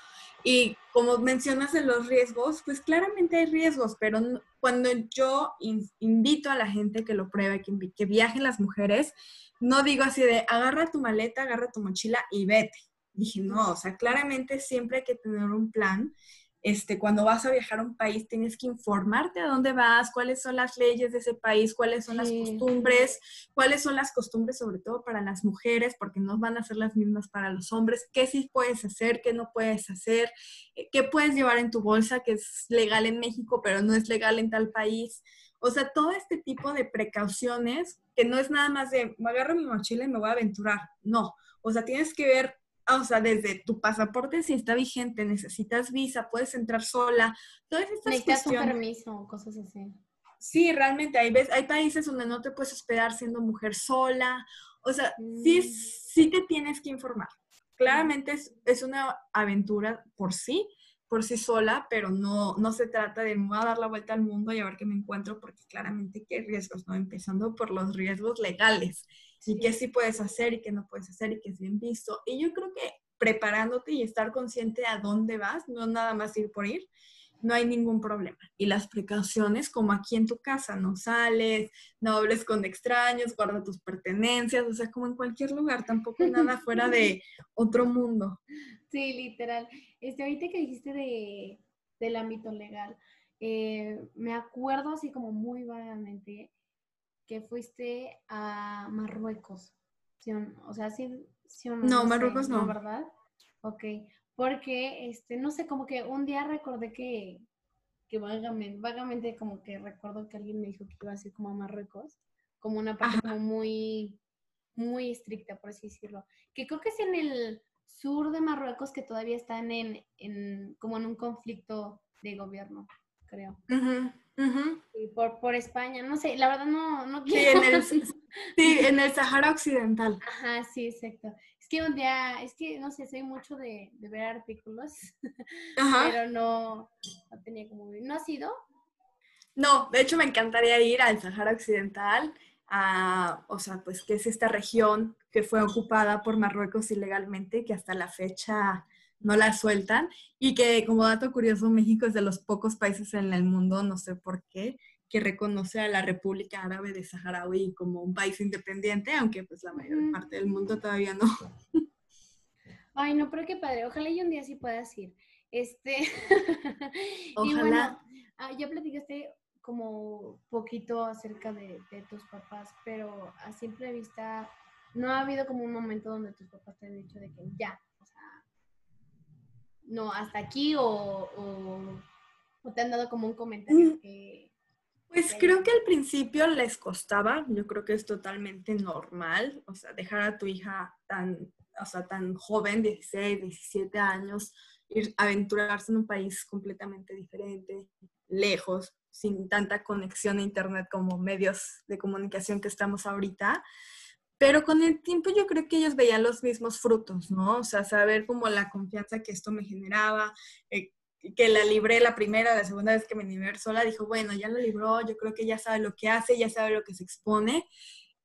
Y como mencionas de los riesgos, pues claramente hay riesgos, pero cuando yo invito a la gente que lo pruebe, que, que viajen las mujeres, no digo así de agarra tu maleta, agarra tu mochila y vete. Dije, no, o sea, claramente siempre hay que tener un plan este, cuando vas a viajar a un país tienes que informarte a dónde vas, cuáles son las leyes de ese país, cuáles son las costumbres, cuáles son las costumbres sobre todo para las mujeres, porque no van a ser las mismas para los hombres, qué sí puedes hacer, qué no puedes hacer, eh, qué puedes llevar en tu bolsa que es legal en México, pero no es legal en tal país. O sea, todo este tipo de precauciones que no es nada más de, me agarro mi mochila y me voy a aventurar. No, o sea, tienes que ver o sea, desde tu pasaporte si está vigente, necesitas visa, puedes entrar sola, todas estas Necesitas un permiso, cosas así. Sí, realmente hay, veces, hay países donde no te puedes esperar siendo mujer sola, o sea, sí, mm. sí te tienes que informar. Claramente es, es, una aventura por sí, por sí sola, pero no, no se trata de voy a dar la vuelta al mundo y a ver qué me encuentro, porque claramente hay riesgos, ¿no? Empezando por los riesgos legales y qué sí puedes hacer y qué no puedes hacer y qué es bien visto. Y yo creo que preparándote y estar consciente a dónde vas, no nada más ir por ir, no hay ningún problema. Y las precauciones, como aquí en tu casa, no sales, no hables con extraños, guarda tus pertenencias, o sea, como en cualquier lugar, tampoco nada [laughs] fuera de otro mundo. Sí, literal. Este, ahorita que dijiste de, del ámbito legal, eh, me acuerdo así como muy vagamente que fuiste a Marruecos. O sea, sí, sí no, Marruecos no. ¿Verdad? Ok. Porque, este, no sé, como que un día recordé que, que vagamente, vagamente como que recuerdo que alguien me dijo que iba a ir como a Marruecos, como una parte como muy, muy estricta, por así decirlo. Que creo que es en el sur de Marruecos que todavía están en, en como en un conflicto de gobierno, creo. Y por, por España, no sé, la verdad no, no quiero. [laughs] Sí, en el, Sahara Occidental. Ajá, sí, exacto. Es que un día, es que no sé, soy mucho de, ver artículos, [laughs] pero no, no tenía como... ¿No ha sido? No, de hecho me encantaría ir al Sahara Occidental, a, o sea, pues que es esta región que fue ocupada por Marruecos ilegalmente, que hasta la fecha no la sueltan y que como dato curioso México es de los pocos países en el mundo, no sé por qué, que reconoce a la República Árabe de Saharaui como un país independiente, aunque pues la mayor parte del mundo todavía no. [laughs] Ay, no, pero qué padre. Ojalá y un día sí puedas ir. Este. [laughs] Ojalá. y bueno, ah, ya platicaste como poquito acerca de, de, tus papás, pero a simple vista, ¿no ha habido como un momento donde tus papás te han dicho de que ya, no, hasta aquí o, te han dado como un comentario mm. que... Pues creo que al principio les costaba, yo creo que es totalmente normal, o sea, dejar a tu hija tan, o sea, tan joven, 16, 17 años, ir a aventurarse en un país completamente diferente, lejos, sin tanta conexión a internet como medios de comunicación que estamos ahorita. Pero con el tiempo yo creo que ellos veían los mismos frutos, ¿no? O sea, saber como la confianza que esto me generaba, eh, que la libré la primera, la segunda vez que me libré sola, dijo, bueno, ya lo libró, yo creo que ya sabe lo que hace, ya sabe lo que se expone.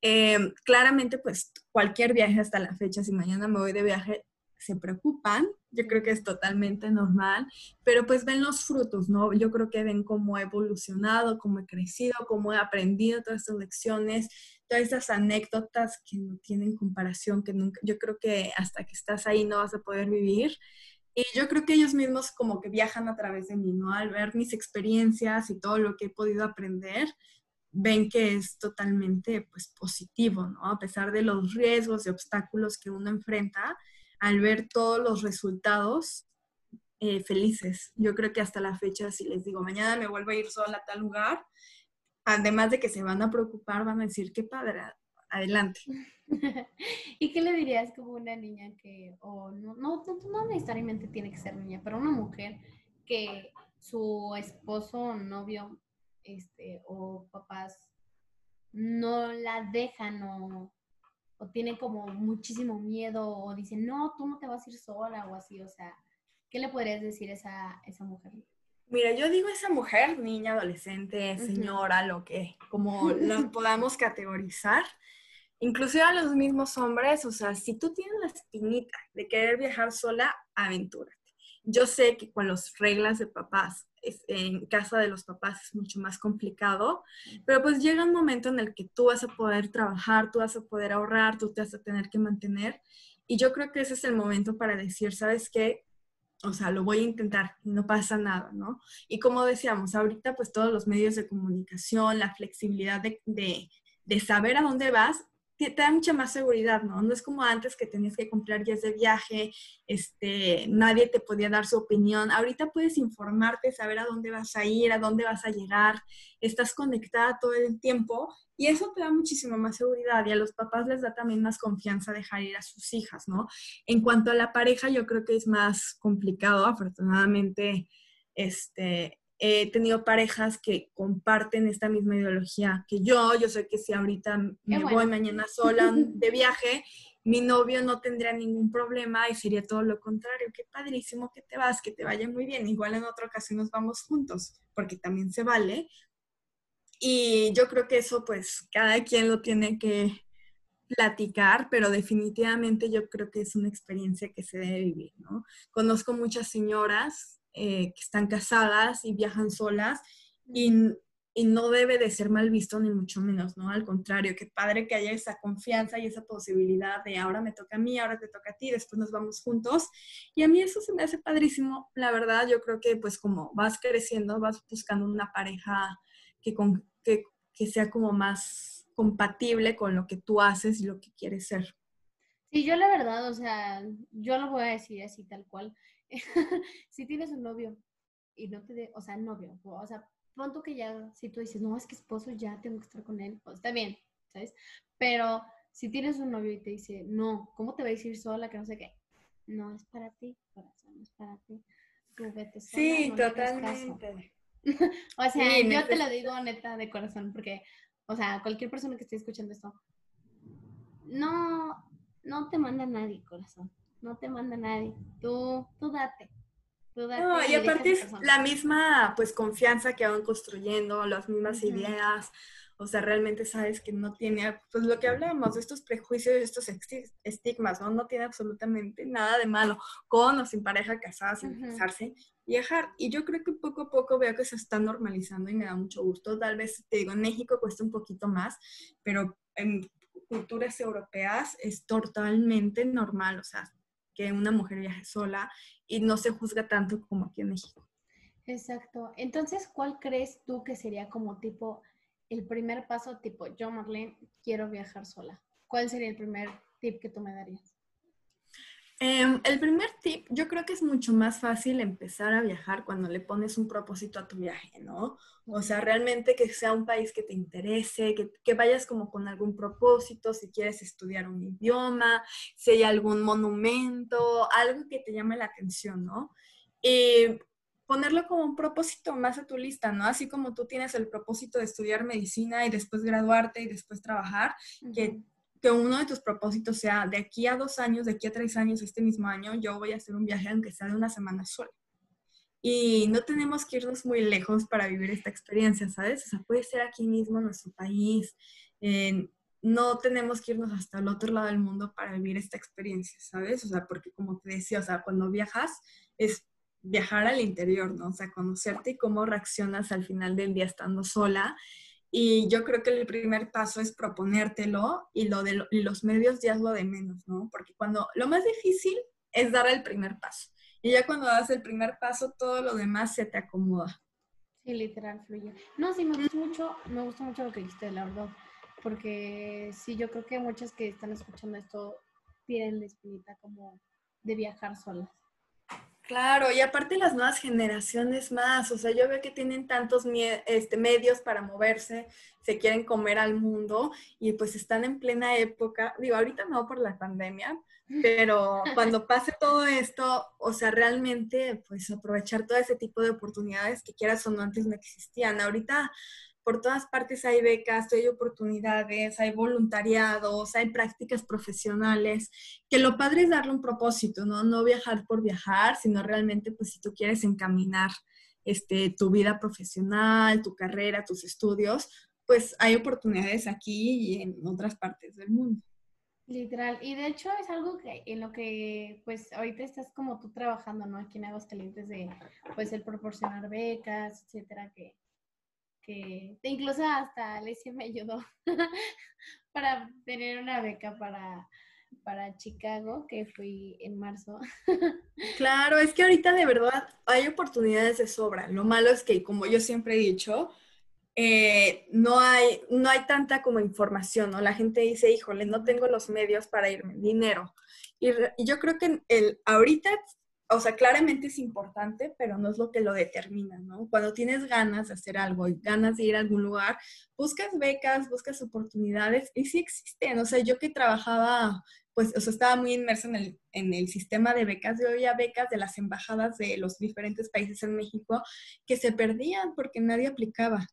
Eh, claramente, pues cualquier viaje hasta la fecha, si mañana me voy de viaje, se preocupan, yo creo que es totalmente normal, pero pues ven los frutos, ¿no? Yo creo que ven cómo he evolucionado, cómo he crecido, cómo he aprendido todas estas lecciones, todas esas anécdotas que no tienen comparación, que nunca, yo creo que hasta que estás ahí no vas a poder vivir. Y yo creo que ellos mismos como que viajan a través de mí, ¿no? Al ver mis experiencias y todo lo que he podido aprender, ven que es totalmente pues positivo, ¿no? A pesar de los riesgos y obstáculos que uno enfrenta, al ver todos los resultados eh, felices. Yo creo que hasta la fecha, si les digo, mañana me vuelvo a ir sola a tal lugar, además de que se van a preocupar, van a decir, qué padre, adelante. [laughs] ¿Y qué le dirías como una niña que, o no, no, no, necesariamente tiene que ser niña, pero una mujer que su esposo novio este, o papás no la dejan o, o tienen como muchísimo miedo o dicen, no, tú no te vas a ir sola o así, o sea, ¿qué le podrías decir a esa, esa mujer? Mira, yo digo esa mujer, niña, adolescente, señora, lo que, como [laughs] la podamos categorizar, inclusive a los mismos hombres, o sea, si tú tienes la espinita de querer viajar sola, aventúrate. yo sé que con las reglas de papás, en casa de los papás es mucho más complicado, pero pues llega un momento en el que tú vas a poder trabajar, tú vas a poder ahorrar, tú te vas a tener que mantener. Y yo creo que ese es el momento para decir, ¿sabes qué? O sea, lo voy a intentar no pasa nada, ¿no? Y como decíamos, ahorita pues todos los medios de comunicación, la flexibilidad de, de, de saber a dónde vas, te, da mucha más seguridad, ¿no? No es como antes que tenías que comprar guías de viaje, este, nadie te podía dar su opinión. Ahorita puedes informarte, saber a dónde vas a ir, a dónde vas a llegar, estás conectada todo el tiempo y eso te da muchísima más seguridad y a los papás les da también más confianza dejar ir a sus hijas, ¿no? En cuanto a la pareja, yo creo que es más complicado, afortunadamente, este, he tenido parejas que comparten esta misma ideología que yo. Yo sé que si ahorita me voy mañana sola [laughs] de viaje, mi novio no tendría ningún problema y sería todo lo contrario. Qué padrísimo que te vas, que te vaya muy bien. Igual en otra ocasión nos vamos juntos, porque también se vale. Y yo creo que eso pues cada quien lo tiene que platicar, pero definitivamente yo creo que es una experiencia que se debe vivir, ¿no? Conozco muchas señoras eh, que están casadas y viajan solas y, y, no debe de ser mal visto ni mucho menos, ¿no? Al contrario, qué padre que haya esa confianza y esa posibilidad de ahora me toca a mí, ahora te toca a ti, después nos vamos juntos. Y a mí eso se me hace padrísimo. La verdad, yo creo que pues como vas creciendo, vas buscando una pareja que, con, que, que sea como más compatible con lo que tú haces y lo que quieres ser. Sí, yo la verdad, o sea, yo lo voy a decir así tal cual. [laughs] si tienes un novio y no te de, o sea, novio, o sea, pronto que ya, si tú dices, no, es que esposo ya tengo que estar con él, pues está bien, ¿sabes? Pero si tienes un novio y te dice, no, ¿cómo te va a decir sola que no sé qué? No es para ti, corazón, no es para ti. Tú vete sola, sí, totalmente. [laughs] o sea, yo te lo digo neta de corazón, porque, o sea, cualquier persona que esté escuchando esto, no, no te manda nadie, corazón no te manda nadie. Tú, tú date. no, y, aparte es la misma pues confianza que van construyendo, las mismas ideas. O sea, realmente sabes que no tiene, pues lo que hablamos, estos prejuicios, estos estigmas, ¿no? No tiene absolutamente nada de malo, con o sin pareja casada, sin casarse, viajar. Y yo creo que poco a poco veo que se está normalizando y me da mucho gusto. Tal vez, te digo, en México cuesta un poquito más, pero en culturas europeas es totalmente normal, o sea, que una mujer viaje sola y no se juzga tanto como aquí en México. Exacto. Entonces, ¿cuál crees tú que sería como tipo el primer paso, tipo, yo, Marlene, quiero viajar sola? ¿Cuál sería el primer tip que tú me darías? Em, el primer tip, yo creo que es mucho más fácil empezar a viajar cuando le pones un propósito a tu viaje, ¿no? O sea, realmente que sea un país que te interese, que, que vayas como con algún propósito, si quieres estudiar un idioma, si hay algún monumento, algo que te llame la atención, ¿no? Y ponerlo como un propósito más a tu lista, ¿no? Así como tú tienes el propósito de estudiar medicina y después graduarte y después trabajar, que que uno de tus propósitos sea de aquí a dos años, de aquí a tres años, este mismo año, yo voy a hacer un viaje aunque sea de una semana sola. Y no tenemos que irnos muy lejos para vivir esta experiencia, ¿sabes? O sea, puede ser aquí mismo en nuestro país. no tenemos que irnos hasta el otro lado del mundo para vivir esta experiencia, ¿sabes? O sea, porque como te decía, o sea, cuando viajas es viajar al interior, ¿no? O sea, conocerte y cómo reaccionas al final del día estando sola y yo creo que el primer paso es proponértelo y lo de los medios ya es lo de menos, ¿no? Porque cuando lo más difícil es dar el primer paso. Y ya cuando das el primer paso, todo lo demás se te acomoda. Sí, literal, fluye. No, sí, me gusta mucho, me gusta mucho lo que dijiste, la verdad. Porque sí, yo creo que muchas que están escuchando esto tienen la espinita como de viajar solas. Claro, y aparte las nuevas generaciones más, o sea, yo veo que tienen tantos este, medios para moverse, se quieren comer al mundo y pues están en plena época, digo, ahorita no por la pandemia, pero [laughs] cuando pase todo esto, o sea, realmente pues aprovechar todo ese tipo de oportunidades que quieras o no antes no existían. Ahorita por todas partes hay becas, hay oportunidades, hay voluntariados, hay prácticas profesionales, que lo padre es darle un propósito, ¿no? No viajar por viajar, sino realmente, pues si tú quieres encaminar este, tu vida profesional, tu carrera, tus estudios, pues hay oportunidades aquí y en otras partes del mundo. Literal, y de hecho es algo que en lo que pues ahorita estás como tú trabajando, ¿no? Aquí en Aguascalientes de pues el proporcionar becas, etcétera, que, que incluso hasta Alicia me ayudó [laughs] para tener una beca para, para Chicago, que fui en marzo. [laughs] claro, es que ahorita de verdad hay oportunidades de sobra. Lo malo es que, como yo siempre he dicho, eh, no, hay, no hay tanta como información, ¿no? La gente dice, híjole, no tengo los medios para irme, dinero. Y, yo creo que el, ahorita, o sea, claramente es importante, pero no es lo que lo determina, ¿no? Cuando tienes ganas de hacer algo y ganas de ir a algún lugar, buscas becas, buscas oportunidades y sí existen. O sea, yo que trabajaba pues, o sea, estaba muy inmersa en el, en el sistema de becas. Yo había becas de las embajadas de los diferentes países en México que se perdían porque nadie aplicaba.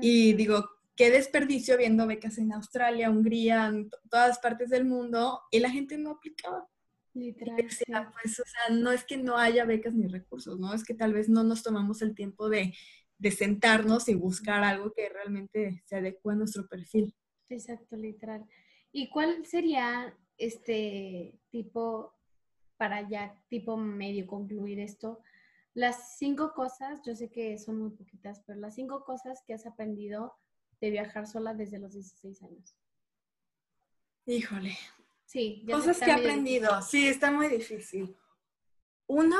Y digo, qué desperdicio viendo becas en Australia, Hungría, en todas partes del mundo, y la gente no aplicaba. Literal. pues, o sea, no es que no haya becas ni recursos, ¿no? Es que tal vez no nos tomamos el tiempo de, de sentarnos y buscar algo que realmente se adecue a nuestro perfil. Exacto, literal. ¿Y cuál sería este tipo, para ya tipo medio concluir esto, las cinco cosas, yo sé que son muy poquitas, pero las cinco cosas que has aprendido de viajar sola desde los 16 años. Híjole. Sí. Cosas que he aprendido. Sí, está muy difícil. Uno,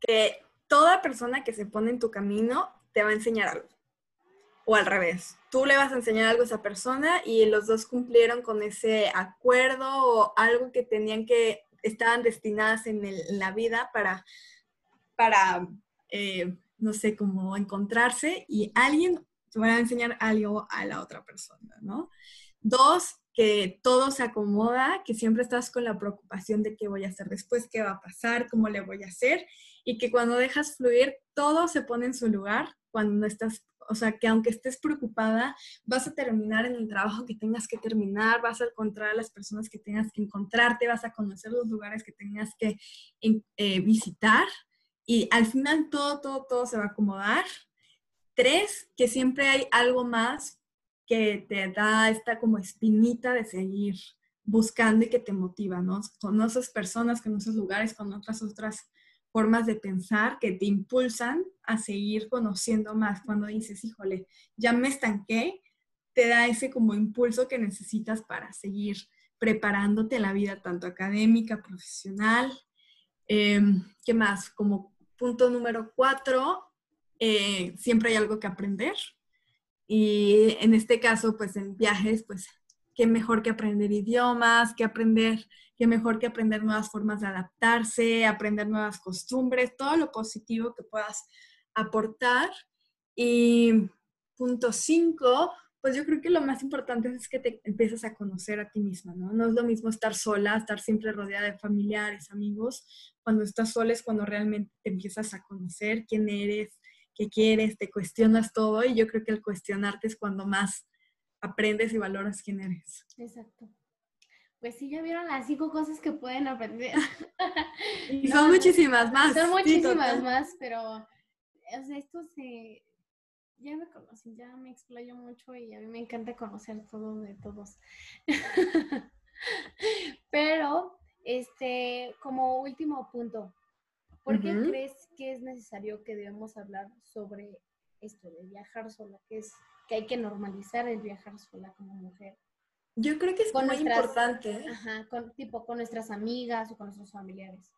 que toda persona que se pone en tu camino te va a enseñar algo. O al revés, tú le vas a enseñar algo a esa persona y los dos cumplieron con ese acuerdo o algo que tenían que, estaban destinadas en, en la vida para para, eh, no sé, cómo encontrarse y alguien te va a enseñar algo a la otra persona, ¿no? Dos, que todo se acomoda, que siempre estás con la preocupación de qué voy a hacer después, qué va a pasar, cómo le voy a hacer, y que cuando dejas fluir, todo se pone en su lugar cuando no estás, o sea, que aunque estés preocupada, vas a terminar en el trabajo que tengas que terminar, vas a encontrar a las personas que tengas que encontrarte, vas a conocer los lugares que tengas que eh, visitar y al final todo, todo, todo se va a acomodar. Tres, que siempre hay algo más que te da esta como espinita de seguir buscando y que te motiva, ¿no? Con esas personas, con esos lugares, con otras otras formas de pensar que te impulsan a seguir conociendo más. Cuando dices, híjole, ya me estanqué, te da ese como impulso que necesitas para seguir preparándote la vida, tanto académica, profesional. Em, ¿Qué más? Como Punto número cuatro, eh, siempre hay algo que aprender. Y en este caso, pues en viajes, pues qué mejor que aprender idiomas, que aprender, qué mejor que aprender nuevas formas de adaptarse, aprender nuevas costumbres, todo lo positivo que puedas aportar. Y punto cinco, pues yo creo que lo más importante es que te empiezas a conocer a ti misma, ¿no? No es lo mismo estar sola, estar siempre rodeada de familiares, amigos. Cuando estás sola es cuando realmente te empiezas a conocer quién eres, qué quieres, te cuestionas todo y yo creo que el cuestionarte es cuando más aprendes y valoras quién eres. Exacto. Pues sí, ya vieron las cinco cosas que pueden aprender. [laughs] Y [laughs] son muchísimas más. Son muchísimas más, pero o sea, esto se ya me conocen, ya me explayo mucho y a mí me encanta conocer todo de todos. [laughs] Pero, este, como último punto, ¿por qué crees que es necesario que debemos hablar sobre esto de viajar sola? Que es que hay que normalizar el viajar sola como mujer. Yo creo que es muy importante. Ajá, con, tipo con nuestras amigas o con nuestros familiares.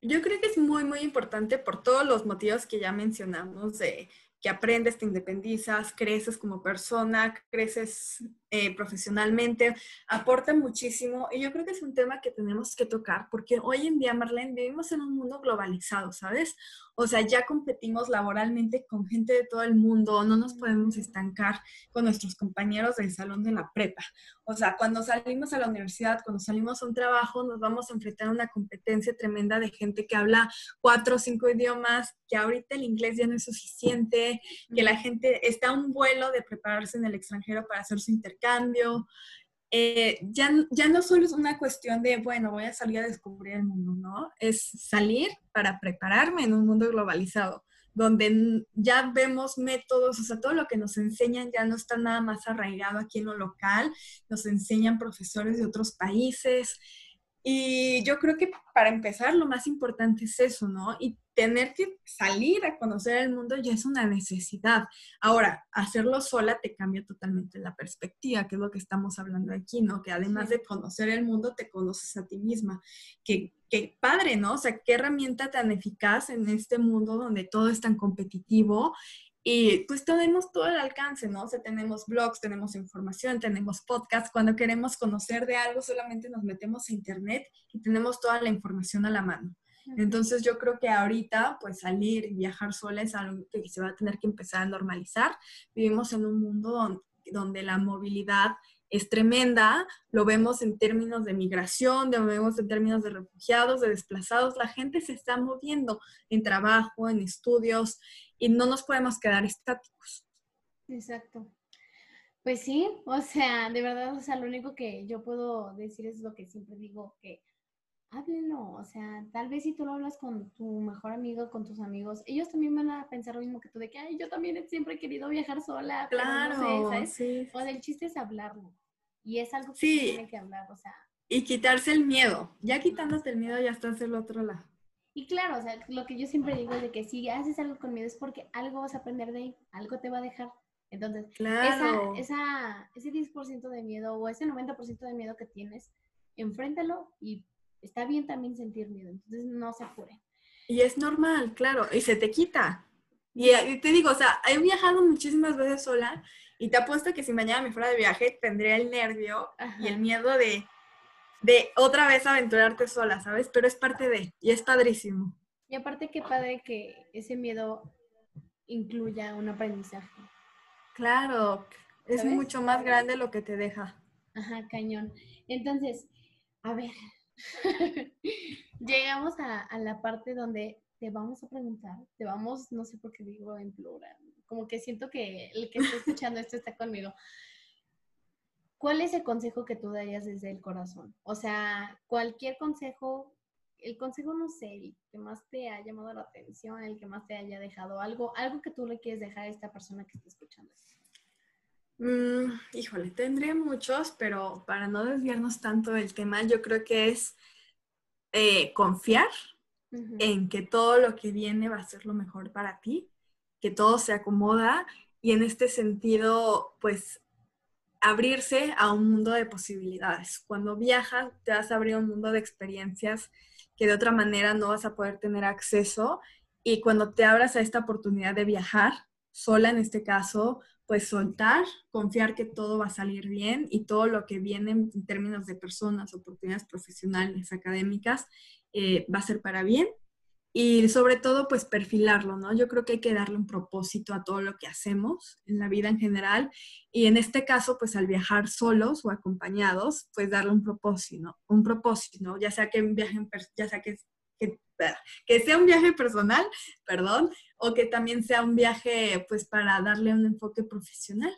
Yo creo que es muy, muy importante por todos los motivos que ya mencionamos de que aprendes, te independizas, creces como persona, creces eh, profesionalmente, aporta muchísimo y yo creo que es un tema que tenemos que tocar porque hoy en día, Marlene, vivimos en un mundo globalizado, ¿sabes? O sea, ya competimos laboralmente con gente de todo el mundo, no nos podemos estancar con nuestros compañeros del salón de la prepa. O sea, cuando salimos a la universidad, cuando salimos a un trabajo, nos vamos a enfrentar a una competencia tremenda de gente que habla cuatro o cinco idiomas, que ahorita el inglés ya no es suficiente, que la gente está a un vuelo de prepararse en el extranjero para hacer su intercambio. Eh, ya, ya no solo es una cuestión de, bueno, voy a salir a descubrir el mundo, ¿no? Es salir para prepararme en un mundo globalizado. donde ya vemos métodos, o sea, todo lo que nos enseñan ya no está nada más arraigado aquí en lo local, nos enseñan profesores de otros países. Y yo creo que para empezar lo más importante es eso, ¿no? Tener que salir a conocer el mundo ya es una necesidad. Ahora, hacerlo sola te cambia totalmente la perspectiva, que es lo que estamos hablando aquí, ¿no? Que además de conocer el mundo, te conoces a ti misma. Que, que padre, ¿no? O sea, qué herramienta tan eficaz en este mundo donde todo es tan competitivo y pues tenemos todo el alcance, ¿no? O sea, tenemos blogs, tenemos información, tenemos podcasts. Cuando queremos conocer de algo, solamente nos metemos a internet y tenemos toda la información a la mano. Entonces yo creo que ahorita pues salir y viajar sola es algo que se va a tener que empezar a normalizar. Vivimos en un mundo donde, la movilidad es tremenda, lo vemos en términos de migración, lo vemos en términos de refugiados, de desplazados, la gente se está moviendo en trabajo, en estudios y no nos podemos quedar estáticos. Exacto. Pues sí, o sea, de verdad, o sea, lo único que yo puedo decir es lo que siempre digo, que háblenlo, o sea, tal vez si tú lo hablas con tu mejor amigo, con tus amigos, ellos también van a pensar lo mismo que tú, de que, ay, yo también siempre he querido viajar sola, claro, no sé, Sí. O sea, el chiste es hablarlo, y es algo que sí. tiene que hablar, o sea. Y quitarse el miedo, ya quitándote el miedo ya estás del otro lado. Y claro, o sea, lo que yo siempre digo es de que si haces algo con miedo es porque algo vas a aprender de ahí, algo te va a dejar. Entonces, claro. esa, ese 10% de miedo o ese 90% de miedo que tienes, enfréntalo y está bien también sentir miedo, entonces no se apure. Y es normal, claro, y se te quita. Y, te digo, o sea, he viajado muchísimas veces sola y te apuesto que si mañana me fuera de viaje tendría el nervio y el miedo de, de otra vez aventurarte sola, ¿sabes? Pero es parte de, y es padrísimo. Y aparte qué padre que ese miedo incluya un aprendizaje. Claro, es mucho más grande lo que te deja. Ajá, cañón. Entonces, a ver, [laughs] Llegamos a, la parte donde te vamos a preguntar, te vamos, no sé por qué digo en plural, como que siento que el que está escuchando esto está conmigo. ¿Cuál es el consejo que tú darías desde el corazón? O sea, cualquier consejo, el consejo, no sé, el que más te ha llamado la atención, el que más te haya dejado algo, algo que tú le quieres dejar a esta persona que está escuchando. Mm, híjole, tendría muchos, pero para no desviarnos tanto del tema, yo creo que es eh, confiar en que todo lo que viene va a ser lo mejor para ti, que todo se acomoda y en este sentido, pues abrirse a un mundo de posibilidades. Cuando viajas, te vas a abrir un mundo de experiencias que de otra manera no vas a poder tener acceso y cuando te abras a esta oportunidad de viajar, sola en este caso, pues soltar, confiar que todo va a salir bien y todo lo que viene en términos de personas, oportunidades profesionales, académicas, eh, va a ser para bien. Y sobre todo, pues perfilarlo, ¿no? Yo creo que hay que darle un propósito a todo lo que hacemos en la vida en general. Y en este caso, pues al viajar solos o acompañados, pues darle un propósito, un propósito, ¿no? Ya sea que un viaje, ya sea que, que que sea un viaje personal, perdón, o que también sea un viaje pues para darle un enfoque profesional.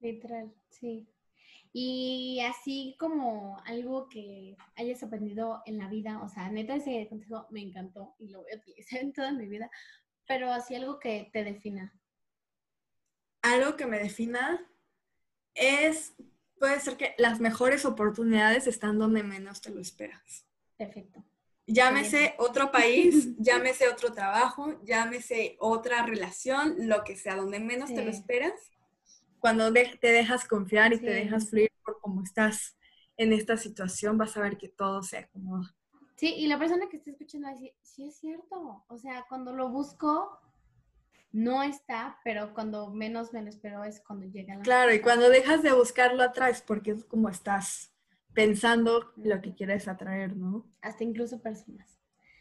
Literal, sí. Y así como algo que hayas aprendido en la vida, o sea, neta ese consejo me encantó y lo voy a utilizar [laughs] en toda mi vida, pero así algo que te defina. Algo que me defina es, puede ser que las mejores oportunidades están donde menos te lo esperas. Perfecto. Llámese otro país, [laughs] llámese otro trabajo, llámese otra relación, lo que sea, donde menos te lo esperas. Cuando te dejas confiar y te dejas fluir por cómo estás en esta situación, vas a ver que todo se acomoda. Sí, y la persona que está escuchando va a decir, sí es cierto. O sea, cuando lo busco, no está, pero cuando menos me lo espero es cuando llega Claro, y cuando dejas de buscarlo atrás, porque es como estás pensando lo que quieres atraer, ¿no? Hasta incluso personas.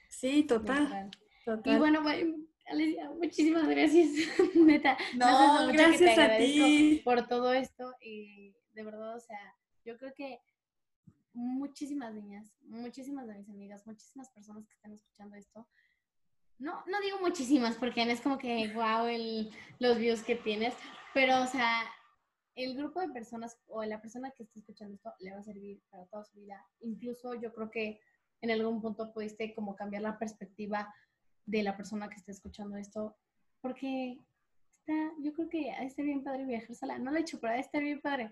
Sí, total. Y bueno, Alicia, muchísimas gracias, [laughs] neta. No, gracias a ti. Por todo esto y de verdad, o sea, yo creo que muchísimas niñas, muchísimas de mis amigas, muchísimas personas que están escuchando esto, no, no digo muchísimas porque no es como que, wow, el, los views que tienes, pero, o sea, el grupo de personas o la persona que esté escuchando esto le va a servir para toda su vida. Incluso yo creo que en algún punto pudiste como cambiar la perspectiva de la persona que esté escuchando esto porque está, yo creo que estar bien padre viajar sola. No lo he hecho, pero estar bien padre.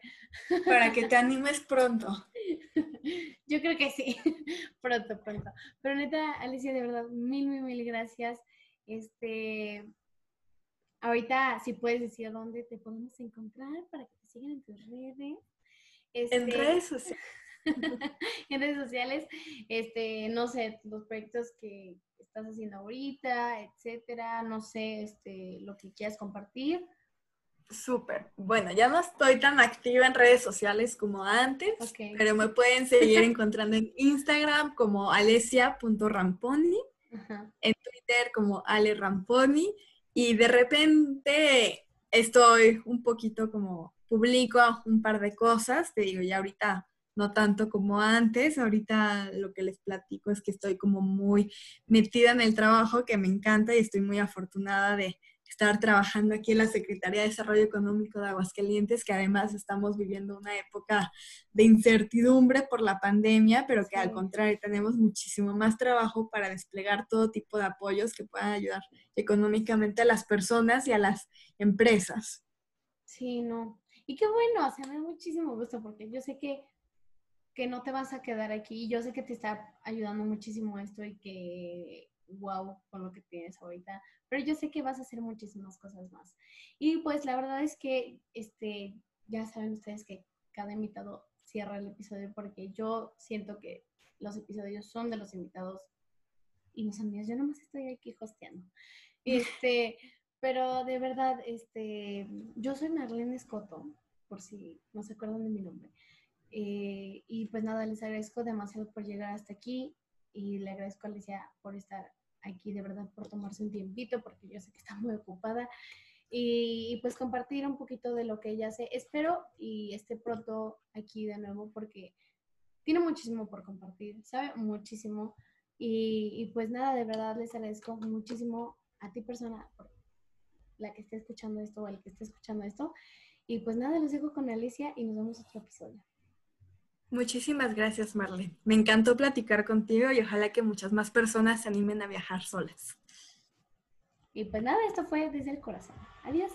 Para que te [laughs] animes pronto. Yo creo que sí, [laughs] pronto, pronto. Pero neta, Alicia, de verdad, mil, mil, mil gracias. Este, ahorita, si puedes decir dónde te podemos encontrar para que te sigan en tus redes. en Este, redes sociales. [laughs] en redes sociales, este, no sé, los proyectos que estás haciendo ahorita, etcétera, no sé, este, lo que quieras compartir. Súper. Bueno, ya no estoy tan activa en redes sociales como antes, Ok. pero me pueden seguir encontrando en Instagram como alesia.ramponi, en Twitter como Ale Ramponi y de repente estoy un poquito como publico un par de cosas, te digo, ya ahorita no tanto como antes, ahorita lo que les platico es que estoy como muy metida en el trabajo que me encanta y estoy muy afortunada de estar trabajando aquí en la Secretaría de Desarrollo Económico de Aguascalientes, que además estamos viviendo una época de incertidumbre por la pandemia, pero que al contrario tenemos muchísimo más trabajo para desplegar todo tipo de apoyos que puedan ayudar económicamente a las personas y a las empresas. Sí, no. Y qué bueno, o sea, me da muchísimo gusto porque yo sé que, que no te vas a quedar aquí. Yo sé que te está ayudando muchísimo esto y que, wow, con lo que tienes ahorita. Pero yo sé que vas a hacer muchísimas cosas más. Y pues la verdad es que, este, ya saben ustedes que cada invitado cierra el episodio porque yo siento que los episodios son de los invitados y mis amigos. Yo nomás estoy aquí hosteando. [laughs] Este, pero de verdad, este, yo soy Marlene Escoto, por si no se acuerdan de mi nombre. Eh, y pues nada, les agradezco demasiado por llegar hasta aquí y le agradezco a Alicia por estar aquí, de verdad, por tomarse un tiempito, porque yo sé que está muy ocupada. Y, pues compartir un poquito de lo que ella hace. Espero y esté pronto aquí de nuevo porque tiene muchísimo por compartir, sabe muchísimo. Y, y pues nada, de verdad les agradezco muchísimo a ti persona por la que esté escuchando esto o el que esté escuchando esto. Y pues nada, los dejo con Alicia y nos vemos otro episodio. Muchísimas gracias, Marlene. Me encantó platicar contigo y ojalá que muchas más personas se animen a viajar solas. Y pues nada, esto fue desde el corazón. Adiós.